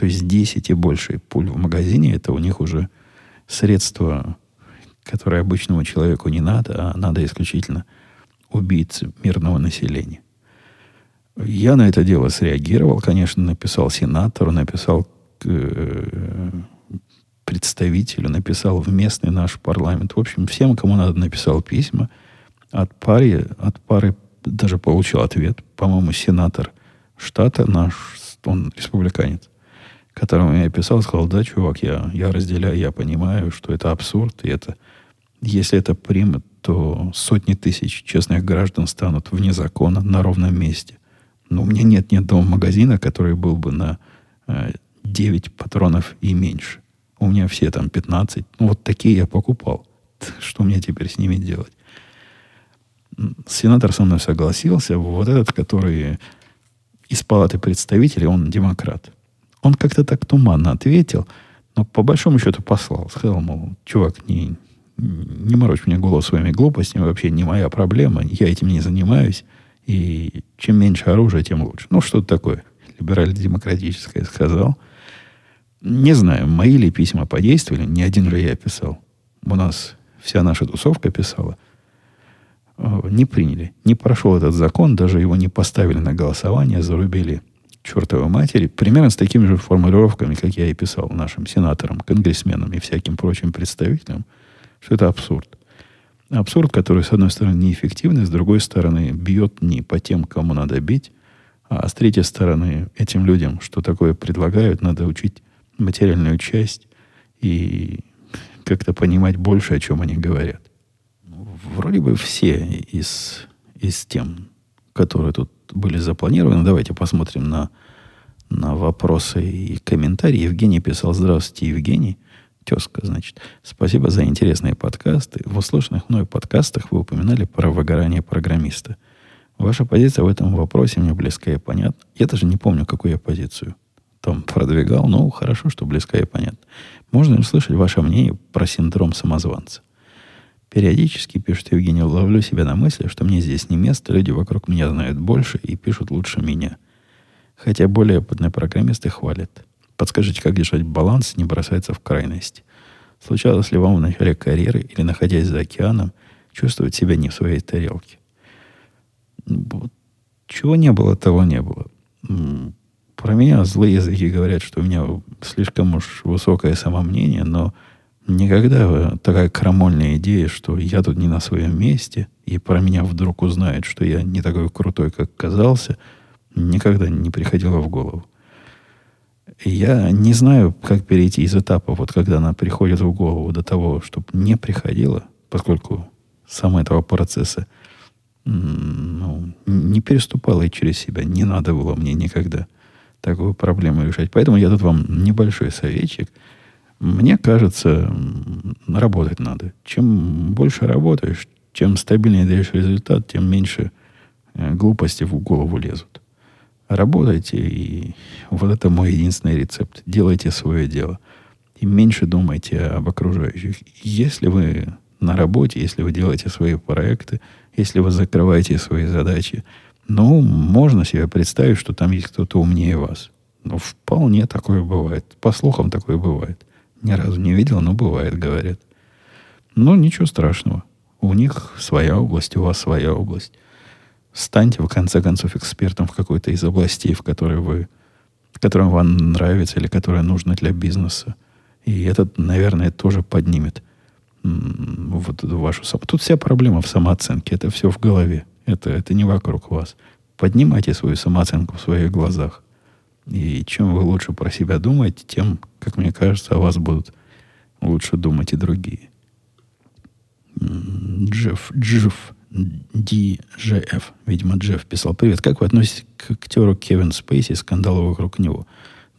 То есть 10 и больше пуль в магазине, это у них уже средство, которое обычному человеку не надо, а надо исключительно убийц мирного населения. Я на это дело среагировал, конечно, написал сенатору, написал э, представителю, написал в местный наш парламент. В общем, всем, кому надо, написал письма. От пары, от пары даже получил ответ. По-моему, сенатор штата наш, он республиканец, которому я писал, сказал, да, чувак, я, я разделяю, я понимаю, что это абсурд, и это, если это примут, то сотни тысяч честных граждан станут вне закона на ровном месте. Но у меня нет ни одного магазина, который был бы на э, 9 патронов и меньше. У меня все там 15. Ну, вот такие я покупал. Что мне теперь с ними делать? Сенатор со мной согласился. Вот этот, который из палаты представителей, он демократ. Он как-то так туманно ответил, но по большому счету послал. Сказал, мол, чувак, не, не морочь мне голову своими глупостями, вообще не моя проблема, я этим не занимаюсь, и чем меньше оружия, тем лучше. Ну, что-то такое либерально-демократическое сказал. Не знаю, мои ли письма подействовали, не один же я писал. У нас вся наша тусовка писала. Не приняли. Не прошел этот закон, даже его не поставили на голосование, зарубили чертовой матери, примерно с такими же формулировками, как я и писал нашим сенаторам, конгрессменам и всяким прочим представителям – что это абсурд. Абсурд, который, с одной стороны, неэффективный, с другой стороны, бьет не по тем, кому надо бить, а с третьей стороны, этим людям, что такое предлагают, надо учить материальную часть и как-то понимать больше, о чем они говорят. Вроде бы все из, из тем, которые тут были запланированы. Давайте посмотрим на, на вопросы и комментарии. Евгений писал, здравствуйте, Евгений. Тезка, значит. Спасибо за интересные подкасты. В услышанных мной подкастах вы упоминали про выгорание программиста. Ваша позиция в этом вопросе мне близка и понятна. Я даже не помню, какую я позицию там продвигал, но хорошо, что близка и понятна. Можно услышать ваше мнение про синдром самозванца. Периодически, пишет Евгений, ловлю себя на мысли, что мне здесь не место, люди вокруг меня знают больше и пишут лучше меня. Хотя более опытные программисты хвалят. Подскажите, как держать баланс, не бросаться в крайность. Случалось ли вам в начале карьеры или находясь за океаном, чувствовать себя не в своей тарелке? Чего не было, того не было. Про меня злые языки говорят, что у меня слишком уж высокое самомнение, но никогда такая крамольная идея, что я тут не на своем месте, и про меня вдруг узнают, что я не такой крутой, как казался, никогда не приходила в голову. Я не знаю, как перейти из этапа, вот когда она приходит в голову, до того, чтобы не приходила, поскольку сам этого процесса ну, не переступала и через себя. Не надо было мне никогда такую проблему решать. Поэтому я тут вам небольшой советчик. Мне кажется, работать надо. Чем больше работаешь, чем стабильнее даешь результат, тем меньше э, глупости в голову лезут. Работайте, и вот это мой единственный рецепт. Делайте свое дело. И меньше думайте об окружающих. Если вы на работе, если вы делаете свои проекты, если вы закрываете свои задачи, ну, можно себе представить, что там есть кто-то умнее вас. Ну, вполне такое бывает. По слухам такое бывает. Ни разу не видел, но бывает, говорят. Ну, ничего страшного. У них своя область, у вас своя область. станьте, в конце концов, экспертом в какой-то из областей, в которой вы, которая вам нравится или которая нужна для бизнеса. И это, наверное, тоже поднимет вот вашу саму. Тут вся проблема в самооценке. Это все в голове. Это, это не вокруг вас. Поднимайте свою самооценку в своих глазах. И чем вы лучше про себя думаете, тем, как мне кажется, о вас будут лучше думать и другие. Джефф, Джефф, DGF, видимо, Джефф писал. Привет, как вы относитесь к актеру Кевин Спейси, скандалу вокруг него?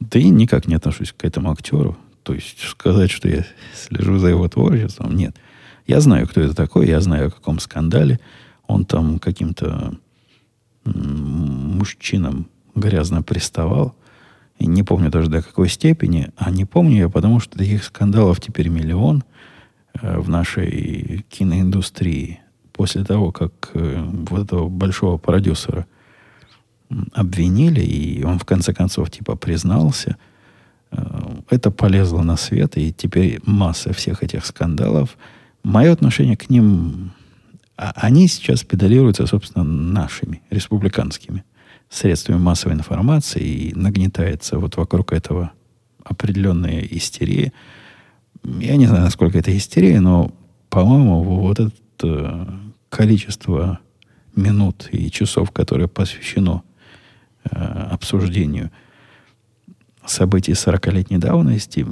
Да и никак не отношусь к этому актеру. То есть сказать, что я слежу за его творчеством, нет. Я знаю, кто это такой, я знаю, о каком скандале. Он там каким-то мужчинам грязно приставал. Не помню даже до какой степени. А не помню я, потому что таких скандалов теперь миллион э, в нашей киноиндустрии. После того, как э, вот этого большого продюсера обвинили, и он в конце концов типа признался, э, это полезло на свет, и теперь масса всех этих скандалов. Мое отношение к ним, а, они сейчас педалируются, собственно, нашими, республиканскими средствами массовой информации и нагнетается вот вокруг этого определенная истерия. Я не знаю, насколько это истерия, но, по-моему, вот это э, количество минут и часов, которое посвящено э, обсуждению событий 40-летней давности,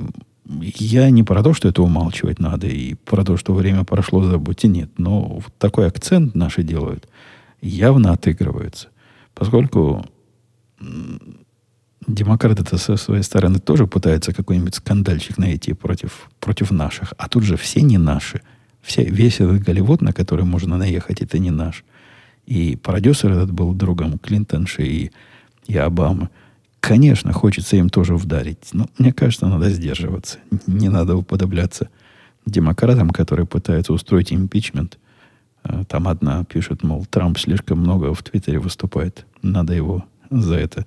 я не про то, что это умалчивать надо, и про то, что время прошло, забудьте, нет. Но вот такой акцент наши делают, явно отыгрывается. Поскольку демократы-то со своей стороны тоже пытаются какой-нибудь скандальчик найти против, против наших. А тут же все не наши. Все, весь этот Голливуд, на который можно наехать, это не наш. И продюсер этот был другом Клинтонши и, и Обамы. Конечно, хочется им тоже вдарить. Но мне кажется, надо сдерживаться. Не надо уподобляться демократам, которые пытаются устроить импичмент – там одна пишет, мол, Трамп слишком много в Твиттере выступает. Надо его за это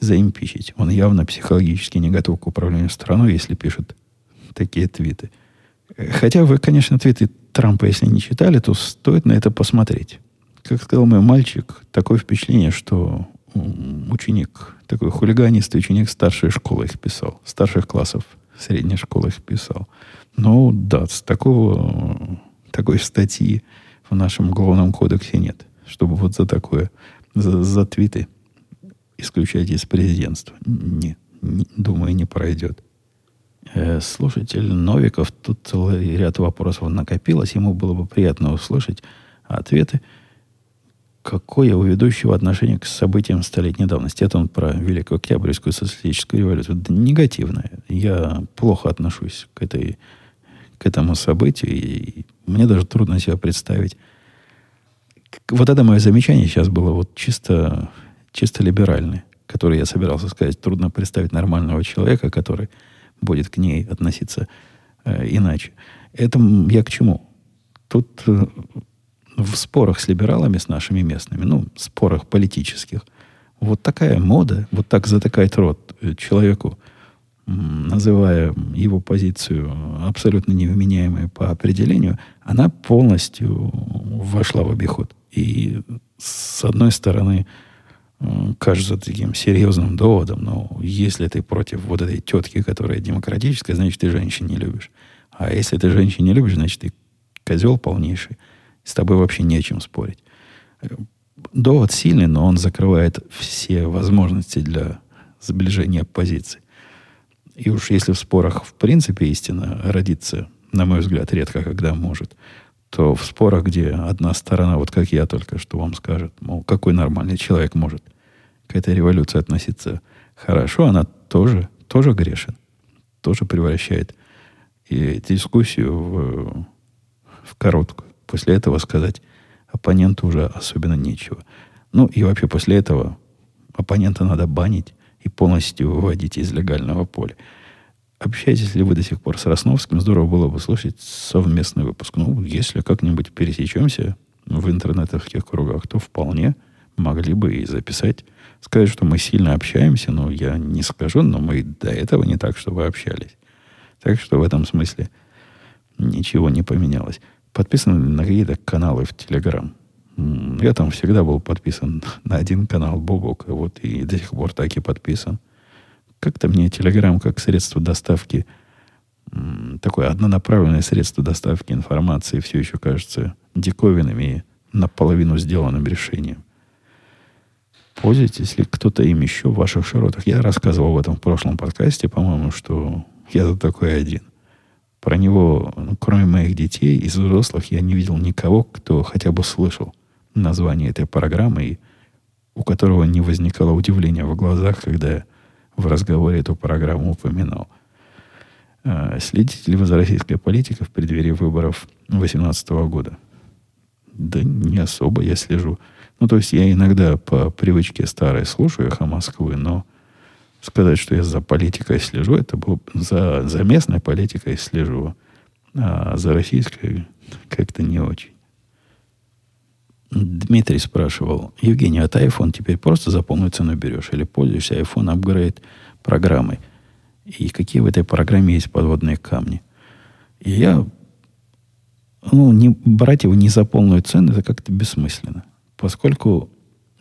заимпичить. Он явно психологически не готов к управлению страной, если пишет такие твиты. Э, хотя вы, конечно, твиты Трампа, если не читали, то стоит на это посмотреть. Как сказал мой мальчик, такое впечатление, что ученик, такой хулиганистый ученик старшей школы их писал, старших классов средней школы их писал. Ну, да, с такого, такой статьи в нашем уголовном кодексе нет. Чтобы вот за такое, за, за твиты исключать из президентства. Не, не, думаю, не пройдет. Э, слушатель Новиков, тут целый ряд вопросов накопилось. Ему было бы приятно услышать ответы. Какое у ведущего отношение к событиям столетней давности? Это он про Великую Октябрьскую социалистическую революцию. Да, негативное. Я плохо отношусь к этой к этому событию, и мне даже трудно себе представить. Вот это мое замечание сейчас было вот чисто, чисто либеральное, которое я собирался сказать. Трудно представить нормального человека, который будет к ней относиться э, иначе. Это я к чему? Тут э, в спорах с либералами, с нашими местными, ну, спорах политических, вот такая мода, вот так затыкает рот э, человеку, называя его позицию абсолютно невменяемой по определению, она полностью вошла в обиход. И с одной стороны, кажется таким серьезным доводом, но если ты против вот этой тетки, которая демократическая, значит, ты женщин не любишь. А если ты женщин не любишь, значит, ты козел полнейший. С тобой вообще не о чем спорить. Довод сильный, но он закрывает все возможности для сближения позиций. И уж если в спорах в принципе истина родится, на мой взгляд, редко когда может, то в спорах, где одна сторона, вот как я только что вам скажет, мол, какой нормальный человек может к этой революции относиться хорошо, она тоже, тоже грешен, тоже превращает и дискуссию в, в короткую. После этого сказать оппоненту уже особенно нечего. Ну и вообще после этого оппонента надо банить, и полностью выводить из легального поля. Общаетесь ли вы до сих пор с Росновским? Здорово было бы слушать совместный выпуск. Ну, если как-нибудь пересечемся в интернетах, тех кругах, то вполне могли бы и записать. Сказать, что мы сильно общаемся, но я не скажу, но мы до этого не так, чтобы общались. Так что в этом смысле ничего не поменялось. Подписаны на какие-то каналы в Телеграм. Я там всегда был подписан на один канал Бобок, вот и до сих пор так и подписан. Как-то мне Телеграм как средство доставки, такое однонаправленное средство доставки информации все еще кажется диковинным и наполовину сделанным решением. Пользуйтесь ли кто-то им еще в ваших широтах? Я рассказывал об этом в прошлом подкасте, по-моему, что я тут такой один. Про него, ну, кроме моих детей, из взрослых я не видел никого, кто хотя бы слышал название этой программы, и у которого не возникало удивления в глазах, когда я в разговоре эту программу упоминал. А, следите ли вы за российской политикой в преддверии выборов 2018 года? Да не особо я слежу. Ну, то есть я иногда по привычке старой слушаю «Эхо Москвы», но сказать, что я за политикой слежу, это было за, за местной политикой слежу, а за российской как-то не очень. Дмитрий спрашивал, Евгений, а ты iPhone теперь просто за полную цену берешь или пользуешься iPhone апгрейд программой? И какие в этой программе есть подводные камни? И я, ну, не, брать его не за полную цену, это как-то бессмысленно. Поскольку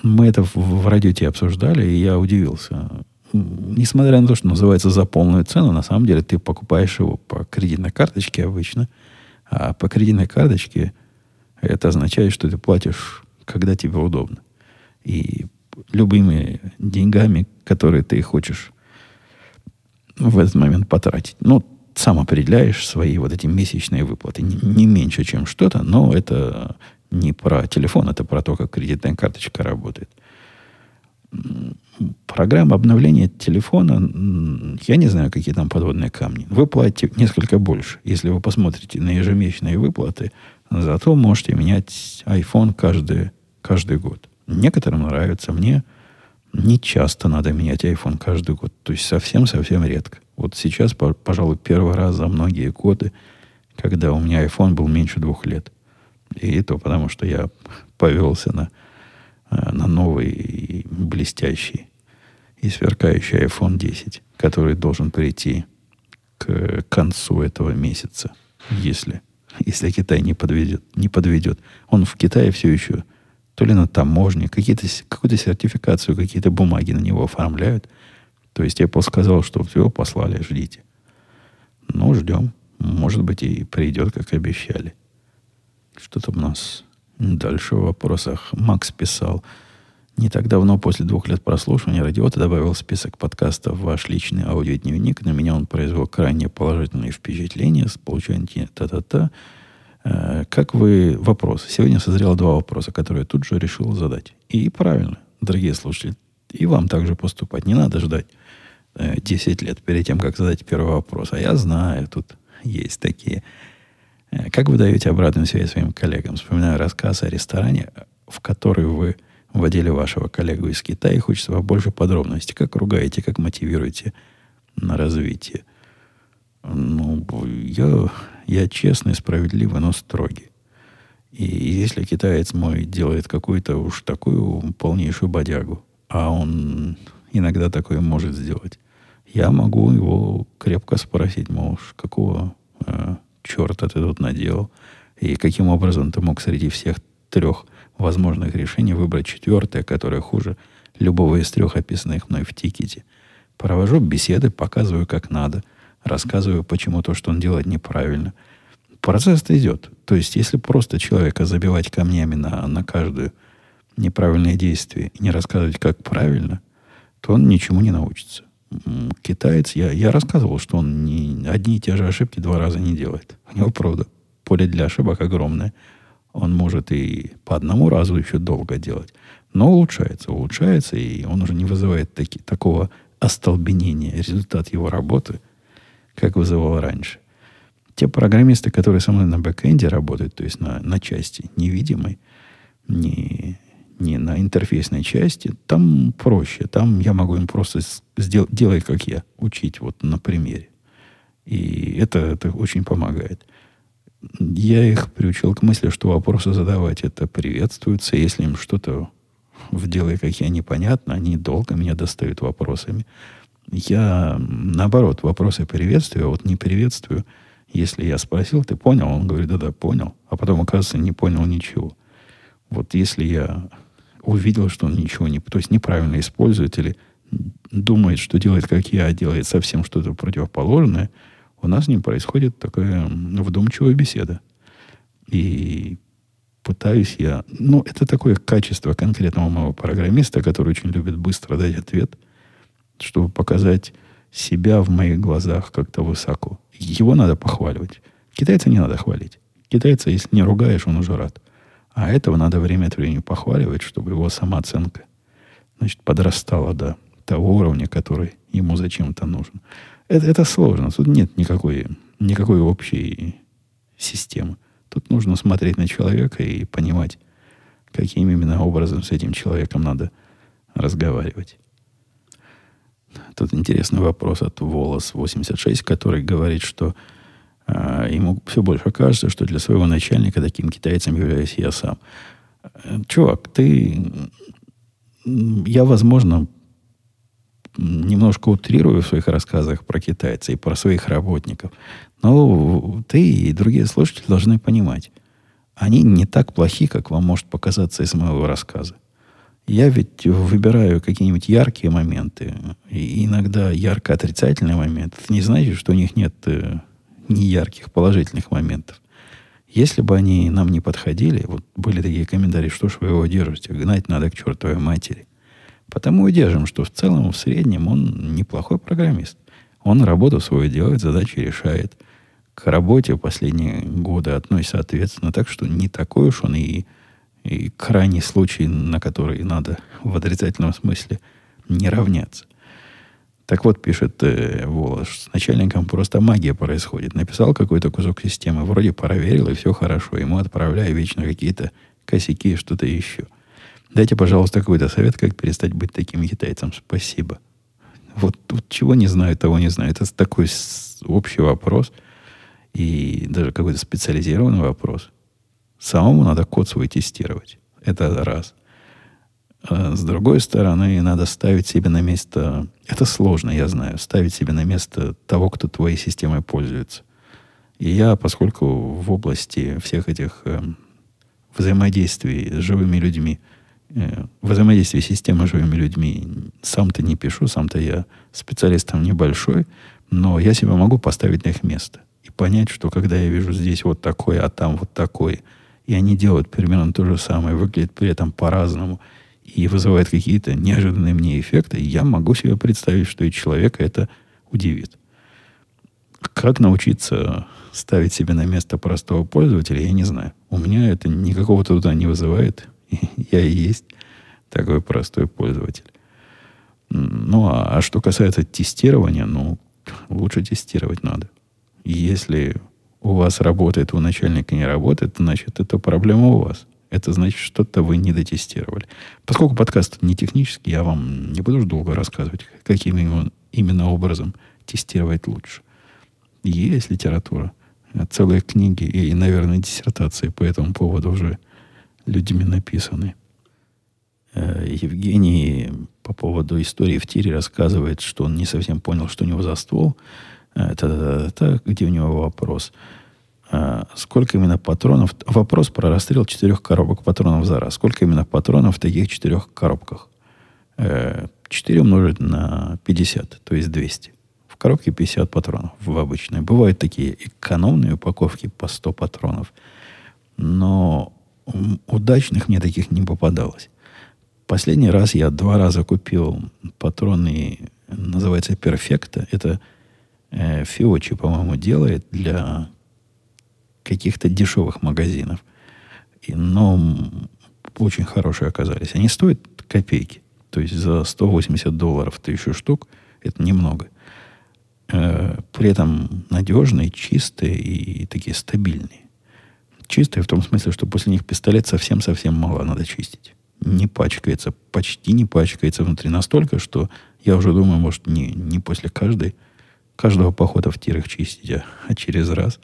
мы это в, в радиоте обсуждали, и я удивился. Несмотря на то, что называется за полную цену, на самом деле ты покупаешь его по кредитной карточке обычно, а по кредитной карточке это означает, что ты платишь, когда тебе удобно. И любыми деньгами, которые ты хочешь в этот момент потратить. Ну, сам определяешь свои вот эти месячные выплаты. Не, не меньше, чем что-то, но это не про телефон, это про то, как кредитная карточка работает. Программа обновления телефона, я не знаю, какие там подводные камни. Вы платите несколько больше. Если вы посмотрите на ежемесячные выплаты, Зато можете менять iPhone каждый, каждый год. Некоторым нравится. Мне не часто надо менять iPhone каждый год. То есть совсем-совсем редко. Вот сейчас, пожалуй, первый раз за многие годы, когда у меня iPhone был меньше двух лет. И то потому, что я повелся на, э, на новый блестящий и сверкающий iPhone 10, который должен прийти к концу этого месяца, если если Китай не подведет. Не подведет. Он в Китае все еще то ли на таможне, какие-то, какую-то сертификацию, какие-то бумаги на него оформляют. То есть Apple сказал, что все, послали, ждите. Ну, ждем. Может быть, и придет, как обещали. Что там у нас дальше в вопросах? Макс писал. Не так давно, после двух лет прослушивания, Радиота добавил в список подкастов ваш личный аудиодневник. На меня он произвел крайне положительные впечатления с получением та-та-та. Э, как вы... Вопрос. Сегодня созрело два вопроса, которые я тут же решил задать. И правильно, дорогие слушатели, и вам также поступать. Не надо ждать 10 э, лет перед тем, как задать первый вопрос. А я знаю, тут есть такие. Э, как вы даете обратную связь своим коллегам? Вспоминаю рассказ о ресторане, в который вы водили вашего коллегу из Китая, и хочется побольше подробностей. Как ругаете, как мотивируете на развитие. Ну, я, я честный, справедливый, но строгий. И если китаец мой делает какую-то уж такую полнейшую бодягу, а он иногда такое может сделать, я могу его крепко спросить, мол, какого э, черта ты тут наделал, и каким образом ты мог среди всех трех возможных решений выбрать четвертое, которое хуже любого из трех описанных мной в тикете. Провожу беседы, показываю, как надо, рассказываю, почему то, что он делает, неправильно. Процесс-то идет. То есть, если просто человека забивать камнями на, на каждое неправильное действие и не рассказывать, как правильно, то он ничему не научится. Китаец, я, я рассказывал, что он не, одни и те же ошибки два раза не делает. У него, правда, поле для ошибок огромное – он может и по одному разу еще долго делать. Но улучшается, улучшается, и он уже не вызывает таки, такого остолбенения. Результат его работы, как вызывал раньше. Те программисты, которые со мной на бэкэнде работают, то есть на, на части невидимой, не, не на интерфейсной части, там проще. Там я могу им просто сделать, делай как я, учить вот на примере. И это, это очень помогает я их приучил к мысли, что вопросы задавать это приветствуется. Если им что-то в деле, как я, непонятно, они долго меня достают вопросами. Я, наоборот, вопросы приветствую, а вот не приветствую. Если я спросил, ты понял? Он говорит, да-да, понял. А потом, оказывается, не понял ничего. Вот если я увидел, что он ничего не... То есть неправильно использует или думает, что делает, как я, а делает совсем что-то противоположное, у нас не происходит такая вдумчивая беседа. И пытаюсь я... Ну, это такое качество конкретного моего программиста, который очень любит быстро дать ответ, чтобы показать себя в моих глазах как-то высоко. Его надо похваливать. Китайца не надо хвалить. Китайца, если не ругаешь, он уже рад. А этого надо время от времени похваливать, чтобы его самооценка значит, подрастала до того уровня, который ему зачем-то нужен. Это, это сложно. Тут нет никакой, никакой общей системы. Тут нужно смотреть на человека и понимать, каким именно образом с этим человеком надо разговаривать. Тут интересный вопрос от Волос 86, который говорит, что э, ему все больше кажется, что для своего начальника таким китайцем являюсь я сам. Э, чувак, ты... Я, возможно, немножко утрирую в своих рассказах про китайцев и про своих работников. Но ты и другие слушатели должны понимать, они не так плохи, как вам может показаться из моего рассказа. Я ведь выбираю какие-нибудь яркие моменты, и иногда ярко отрицательные моменты. Это не значит, что у них нет э, неярких положительных моментов. Если бы они нам не подходили, вот были такие комментарии, что ж вы его держите, гнать надо к чертовой матери. Потому и держим, что в целом, в среднем он неплохой программист. Он работу свою делает, задачи решает. К работе последние годы относится ответственно, так что не такой уж он и, и крайний случай, на который надо в отрицательном смысле не равняться. Так вот, пишет э, Волос, с начальником просто магия происходит. Написал какой-то кусок системы, вроде проверил, и все хорошо. Ему отправляю вечно какие-то косяки и что-то еще – Дайте, пожалуйста, какой-то совет, как перестать быть таким китайцем. Спасибо. Вот, вот чего не знаю, того не знаю. Это такой общий вопрос и даже какой-то специализированный вопрос. Самому надо код свой тестировать. Это раз. А с другой стороны, надо ставить себе на место... Это сложно, я знаю. Ставить себе на место того, кто твоей системой пользуется. И я, поскольку в области всех этих э, взаимодействий с живыми людьми – взаимодействие системы с живыми людьми сам-то не пишу, сам-то я специалистом небольшой, но я себя могу поставить на их место и понять, что когда я вижу здесь вот такой, а там вот такой, и они делают примерно то же самое, выглядят при этом по-разному и вызывают какие-то неожиданные мне эффекты, я могу себе представить, что и человека это удивит. Как научиться ставить себя на место простого пользователя, я не знаю. У меня это никакого труда не вызывает. я и есть такой простой пользователь. Ну, а, а что касается тестирования, ну, лучше тестировать надо. Если у вас работает, у начальника не работает, значит, это проблема у вас. Это значит, что-то вы не дотестировали. Поскольку подкаст не технический, я вам не буду долго рассказывать, каким именно, именно образом тестировать лучше. Есть литература, целые книги и, наверное, диссертации по этому поводу уже людьми написаны. Э, Евгений по поводу истории в тире рассказывает, что он не совсем понял, что у него за ствол. Э, это, где у него вопрос? Э, сколько именно патронов? Вопрос про расстрел четырех коробок патронов за раз. Сколько именно патронов в таких четырех коробках? 4 умножить на 50, то есть 200. В коробке 50 патронов в обычной. Бывают такие экономные упаковки по 100 патронов. Но удачных мне таких не попадалось. Последний раз я два раза купил патроны, называется Перфекта. Это э, Фиочи, по-моему, делает для каких-то дешевых магазинов. И, но очень хорошие оказались. Они стоят копейки. То есть за 180 долларов тысячу штук это немного. Э, при этом надежные, чистые и такие стабильные. Чистые в том смысле, что после них пистолет совсем-совсем мало надо чистить. Не пачкается, почти не пачкается внутри настолько, что я уже думаю, может, не, не после каждой, каждого похода в тир чистить, а, а через раз.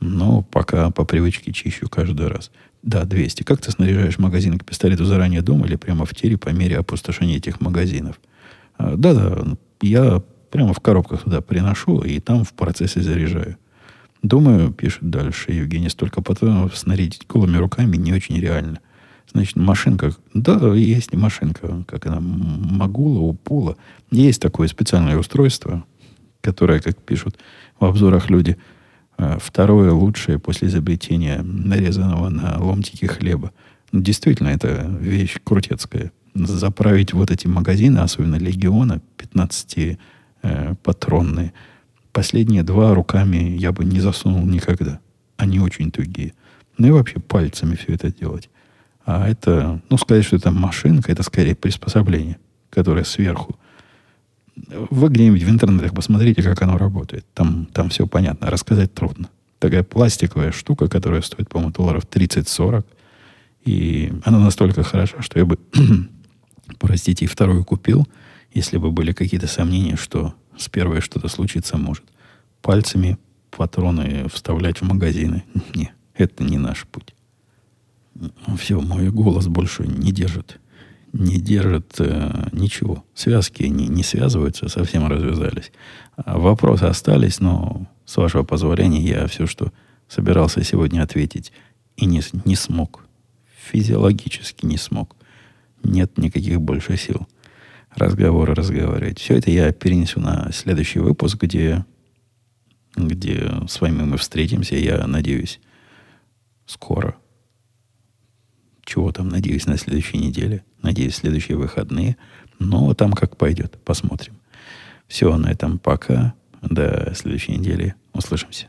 Но пока по привычке чищу каждый раз. Да, 200. Как ты снаряжаешь магазин к пистолету заранее дома или прямо в тире по мере опустошения этих магазинов? А, да-да, я прямо в коробках туда приношу и там в процессе заряжаю. Думаю, пишет дальше Евгений, столько патронов снарядить голыми руками не очень реально. Значит, машинка, да, есть машинка, как она, Магула, Упула. Есть такое специальное устройство, которое, как пишут в обзорах люди, э, второе лучшее после изобретения нарезанного на ломтики хлеба. Действительно, это вещь крутецкая. Заправить вот эти магазины, особенно Легиона, 15-патронные, э, последние два руками я бы не засунул никогда. Они очень тугие. Ну и вообще пальцами все это делать. А это, ну, сказать, что это машинка, это скорее приспособление, которое сверху. Вы где-нибудь в интернетах посмотрите, как оно работает. Там, там все понятно. Рассказать трудно. Такая пластиковая штука, которая стоит, по-моему, долларов 30-40. И она настолько хороша, что я бы, простите, и вторую купил, если бы были какие-то сомнения, что с первой что-то случиться может. Пальцами патроны вставлять в магазины. Не, это не наш путь. Все, мой голос больше не держит. Не держит э, ничего. Связки не, не связываются, совсем развязались. А вопросы остались, но, с вашего позволения, я все, что собирался сегодня ответить, и не, не смог. Физиологически не смог. Нет никаких больше сил разговоры разговаривать. Все это я перенесу на следующий выпуск, где, где с вами мы встретимся, я надеюсь, скоро чего там, надеюсь, на следующей неделе. Надеюсь, следующие выходные. Но там как пойдет. Посмотрим. Все, на этом пока. До следующей недели. Услышимся.